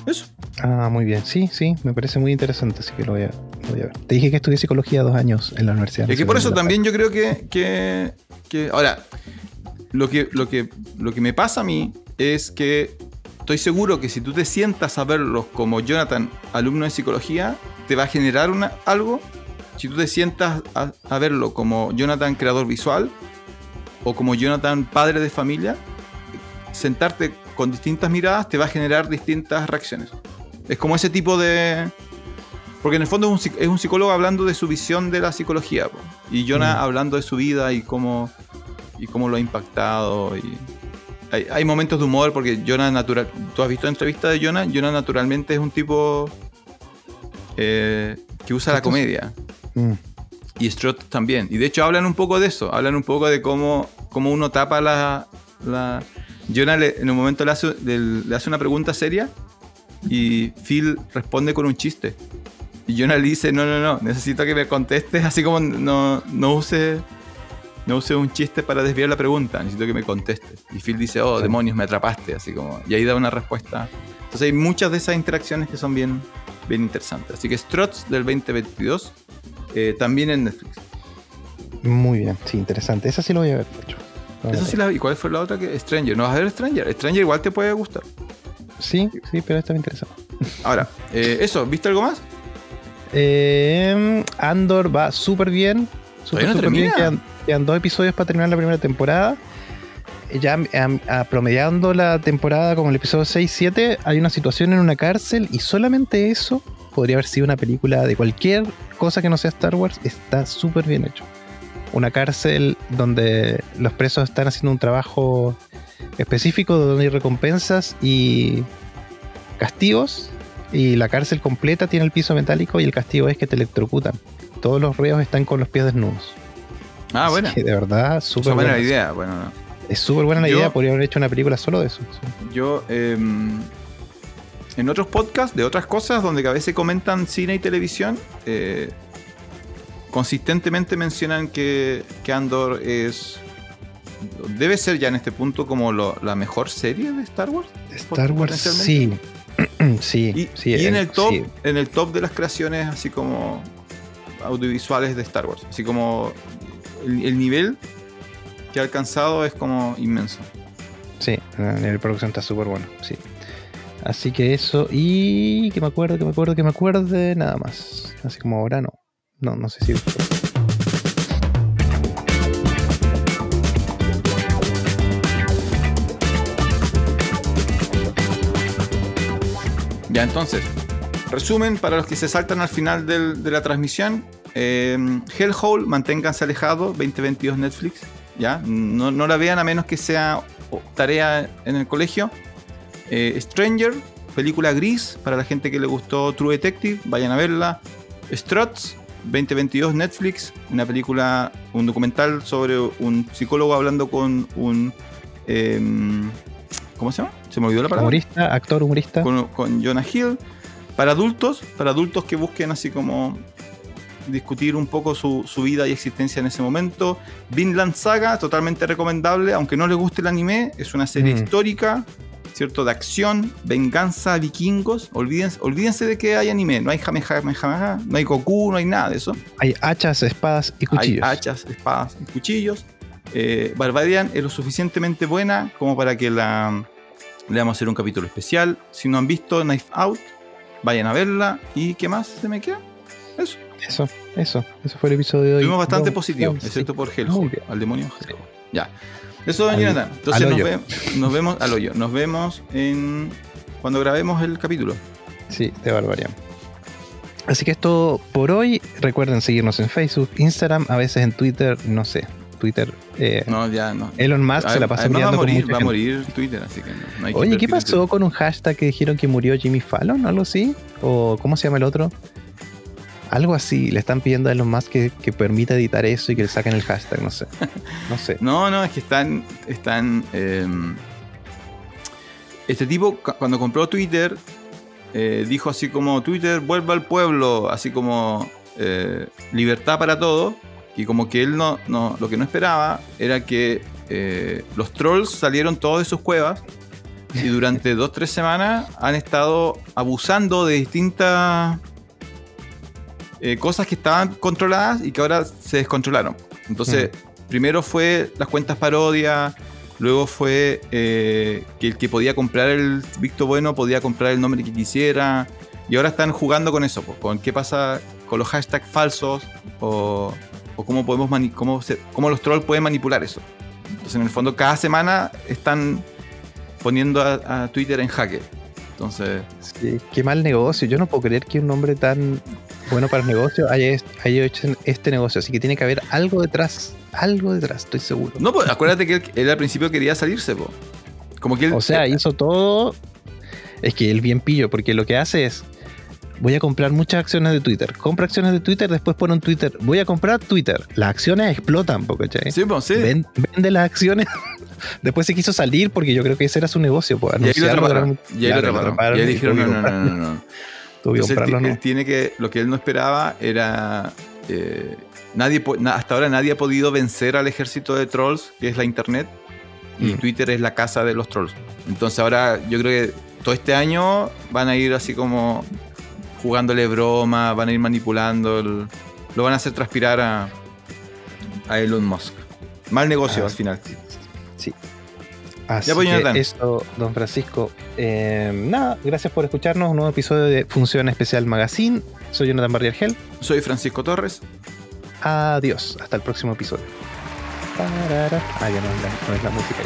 Eso. Ah, muy bien. Sí, sí, me parece muy interesante, así que lo voy a, lo voy a ver. Te dije que estudié psicología dos años en la Universidad. Es que por eso también yo creo que, que, que- ahora, lo que, lo, que, lo que me pasa a mí es que estoy seguro que si tú te sientas a verlos como Jonathan, alumno de psicología, te va a generar una, algo. Si tú te sientas a, a verlo como Jonathan, creador visual, o como Jonathan, padre de familia, sentarte con distintas miradas te va a generar distintas reacciones. Es como ese tipo de... Porque en el fondo es un, es un psicólogo hablando de su visión de la psicología. po. Y Jonah Mm. hablando de su vida y cómo, y cómo lo ha impactado. Y hay, hay momentos de humor porque Jonah natural... ¿Tú has visto entrevistas de Jonah? Jonah naturalmente es un tipo eh, que usa la comedia. Mm. Y Strut también. Y de hecho hablan un poco de eso. Hablan un poco de cómo, cómo uno tapa la... la... Jonah le- en un momento le hace, le, le hace una pregunta seria y Phil responde con un chiste. Y Jonah le dice, no, no, no, necesito que me contestes así como no, no use no use un chiste para desviar la pregunta, necesito que me contestes. Y Phil dice, oh, demonios, me atrapaste, así como, y ahí da una respuesta. Entonces hay muchas de esas interacciones que son bien, bien interesantes. Así que Struts del 2022, eh, también en Netflix. Muy bien, sí, interesante. Esa sí lo voy a ver, a Esa sí la, ¿Y cuál fue la otra? que Stranger. ¿No vas a ver Stranger? Stranger igual te puede gustar. sí, sí, pero esta me interesa. Ahora, eh, eso, ¿viste algo más? Eh, Andor va súper bien. Súper, no bien. Quedan, quedan dos episodios para terminar la primera temporada. Ya a- promediando la temporada como el episodio 6-7, hay una situación en una cárcel y solamente eso podría haber sido una película de cualquier cosa que no sea Star Wars. Está súper bien hecho. Una cárcel donde los presos están haciendo un trabajo específico, donde hay recompensas y castigos. Y la cárcel completa tiene el piso metálico y el castigo es que te electrocutan. Todos los reos están con los pies desnudos. Ah, que de verdad, súper buena buena. idea. Bueno, no. Es súper buena la Yo- idea, podría haber hecho una película solo de eso. Yo, eh, en otros podcasts de otras cosas donde a veces comentan cine y televisión, eh, consistentemente mencionan que, que Andor es. Debe ser ya en este punto como lo- la mejor serie de Star Wars. Star Wars, sí. Sí, Y, sí. y en eh, el top, sí. en el top de las creaciones así como audiovisuales de Star Wars. Así como el, el nivel que ha alcanzado es como inmenso. Sí, de producción está súper bueno, sí. Así que eso, y que me acuerdo, que me acuerdo, que me acuerde, nada más. Así como ahora no. No, no sé si. Ya, entonces, resumen para los que se saltan al final del- de la transmisión. Eh, Hellhole, manténganse alejados, 2022 Netflix. Ya, no, no la vean a menos que sea tarea en el colegio. Eh, Stranger, película gris para la gente que le gustó True Detective, vayan a verla. Struts, 2022 Netflix, una película, un documental sobre un psicólogo hablando con un. em, ¿Cómo se llama? Se me olvidó la palabra Humorista, actor humorista. con, con Jonah Hill. Para adultos, para adultos que busquen así como discutir un poco su, su vida y existencia en ese momento. Vinland Saga, totalmente recomendable, aunque no les guste el anime, es una serie Mm. histórica, ¿cierto? De acción, venganza, vikingos. Olvídense, olvídense de que hay anime, no hay Kamehameha, no hay Goku, no hay nada de eso. Hay hachas, espadas y cuchillos. Hay hachas, espadas y cuchillos. Eh, Barbarian es lo suficientemente buena como para que la le vamos a hacer un capítulo especial. Si no han visto Knife Out, vayan a verla. ¿Y qué más se me queda? Eso. Eso, eso. Eso fue el episodio de hoy. Estuvimos bastante No, positivos, no, sí. excepto por Hellhole, bien. al demonio Hellhole. Ya. Eso, don Jonathan. Entonces nos, ve- nos vemos al hoyo. Nos vemos en cuando grabemos el capítulo. Sí, de Barbarian. Así que esto por hoy. Recuerden seguirnos en Facebook, Instagram, a veces en Twitter, no sé. Twitter. eh, No, ya no. Elon Musk se la pasa Además, va a morir, va a morir Twitter, así que no, no hay que Oye, ¿qué pasó con un hashtag que dijeron que murió Jimmy Fallon? ¿Algo así? ¿O cómo se llama el otro? Algo así. Le están pidiendo a Elon Musk que, que permita editar eso y que le saquen el hashtag, no sé. No sé. No, no, es que están. están eh, este tipo, cu- cuando compró Twitter, eh, dijo así como: Twitter vuelve al pueblo, así como eh, libertad para todos. Y como que él no, no. Lo que no esperaba era que eh, los trolls salieron todos de sus cuevas. Y durante dos, tres semanas han estado abusando de distintas eh, cosas que estaban controladas y que ahora se descontrolaron. Entonces, primero fue las cuentas parodia, luego fue eh, que el que podía comprar el Victo Bueno podía comprar el nombre que quisiera. Y ahora están jugando con eso, pues, con qué pasa con los hashtags falsos o, o cómo, podemos mani- cómo, se- cómo los trolls pueden manipular eso. Entonces, en el fondo, cada semana están poniendo a, a Twitter en jaque. Entonces, Sí, qué mal negocio. Yo no puedo creer que un hombre tan bueno para el negocio haya, haya hecho este negocio. Así que tiene que haber algo detrás. Algo detrás, estoy seguro. no, pues, acuérdate que él, él al principio quería salirse, po. Como que él, O sea, eh, hizo todo. Es que él bien pillo, porque lo que hace es. Voy a comprar muchas acciones de Twitter. Compra acciones de Twitter, después pone un Twitter. Voy a comprar Twitter. Las acciones explotan, ¿cachai? Sí, pues, sí. Ven- vende las acciones. después se quiso salir porque yo creo que ese era su negocio. Pues, Y ahí lo atraparon. Y ahí lo atraparon. Y ahí y dijeron, tuvo no, no, no, no. Tuvo que Entonces, él, comprarlo, ti- ¿no? él tiene que, lo que él no esperaba era eh, nadie, hasta ahora nadie ha podido vencer al ejército de trolls, que es la internet, y Mm. Twitter es la casa de los trolls. Entonces ahora yo creo que todo este año van a ir así como jugándole broma, van a ir manipulando, el- lo van a hacer transpirar a, a Elon Musk. Mal negocio Ah, al final. Sí. Así Ya, que Jonathan. eso, don Francisco. Eh, nada, gracias por escucharnos. Un nuevo episodio de Función Especial Magazine. Soy Jonathan Barriargel. Soy Francisco Torres. Adiós. Hasta el próximo episodio. Ah, ya no es la, no es la música.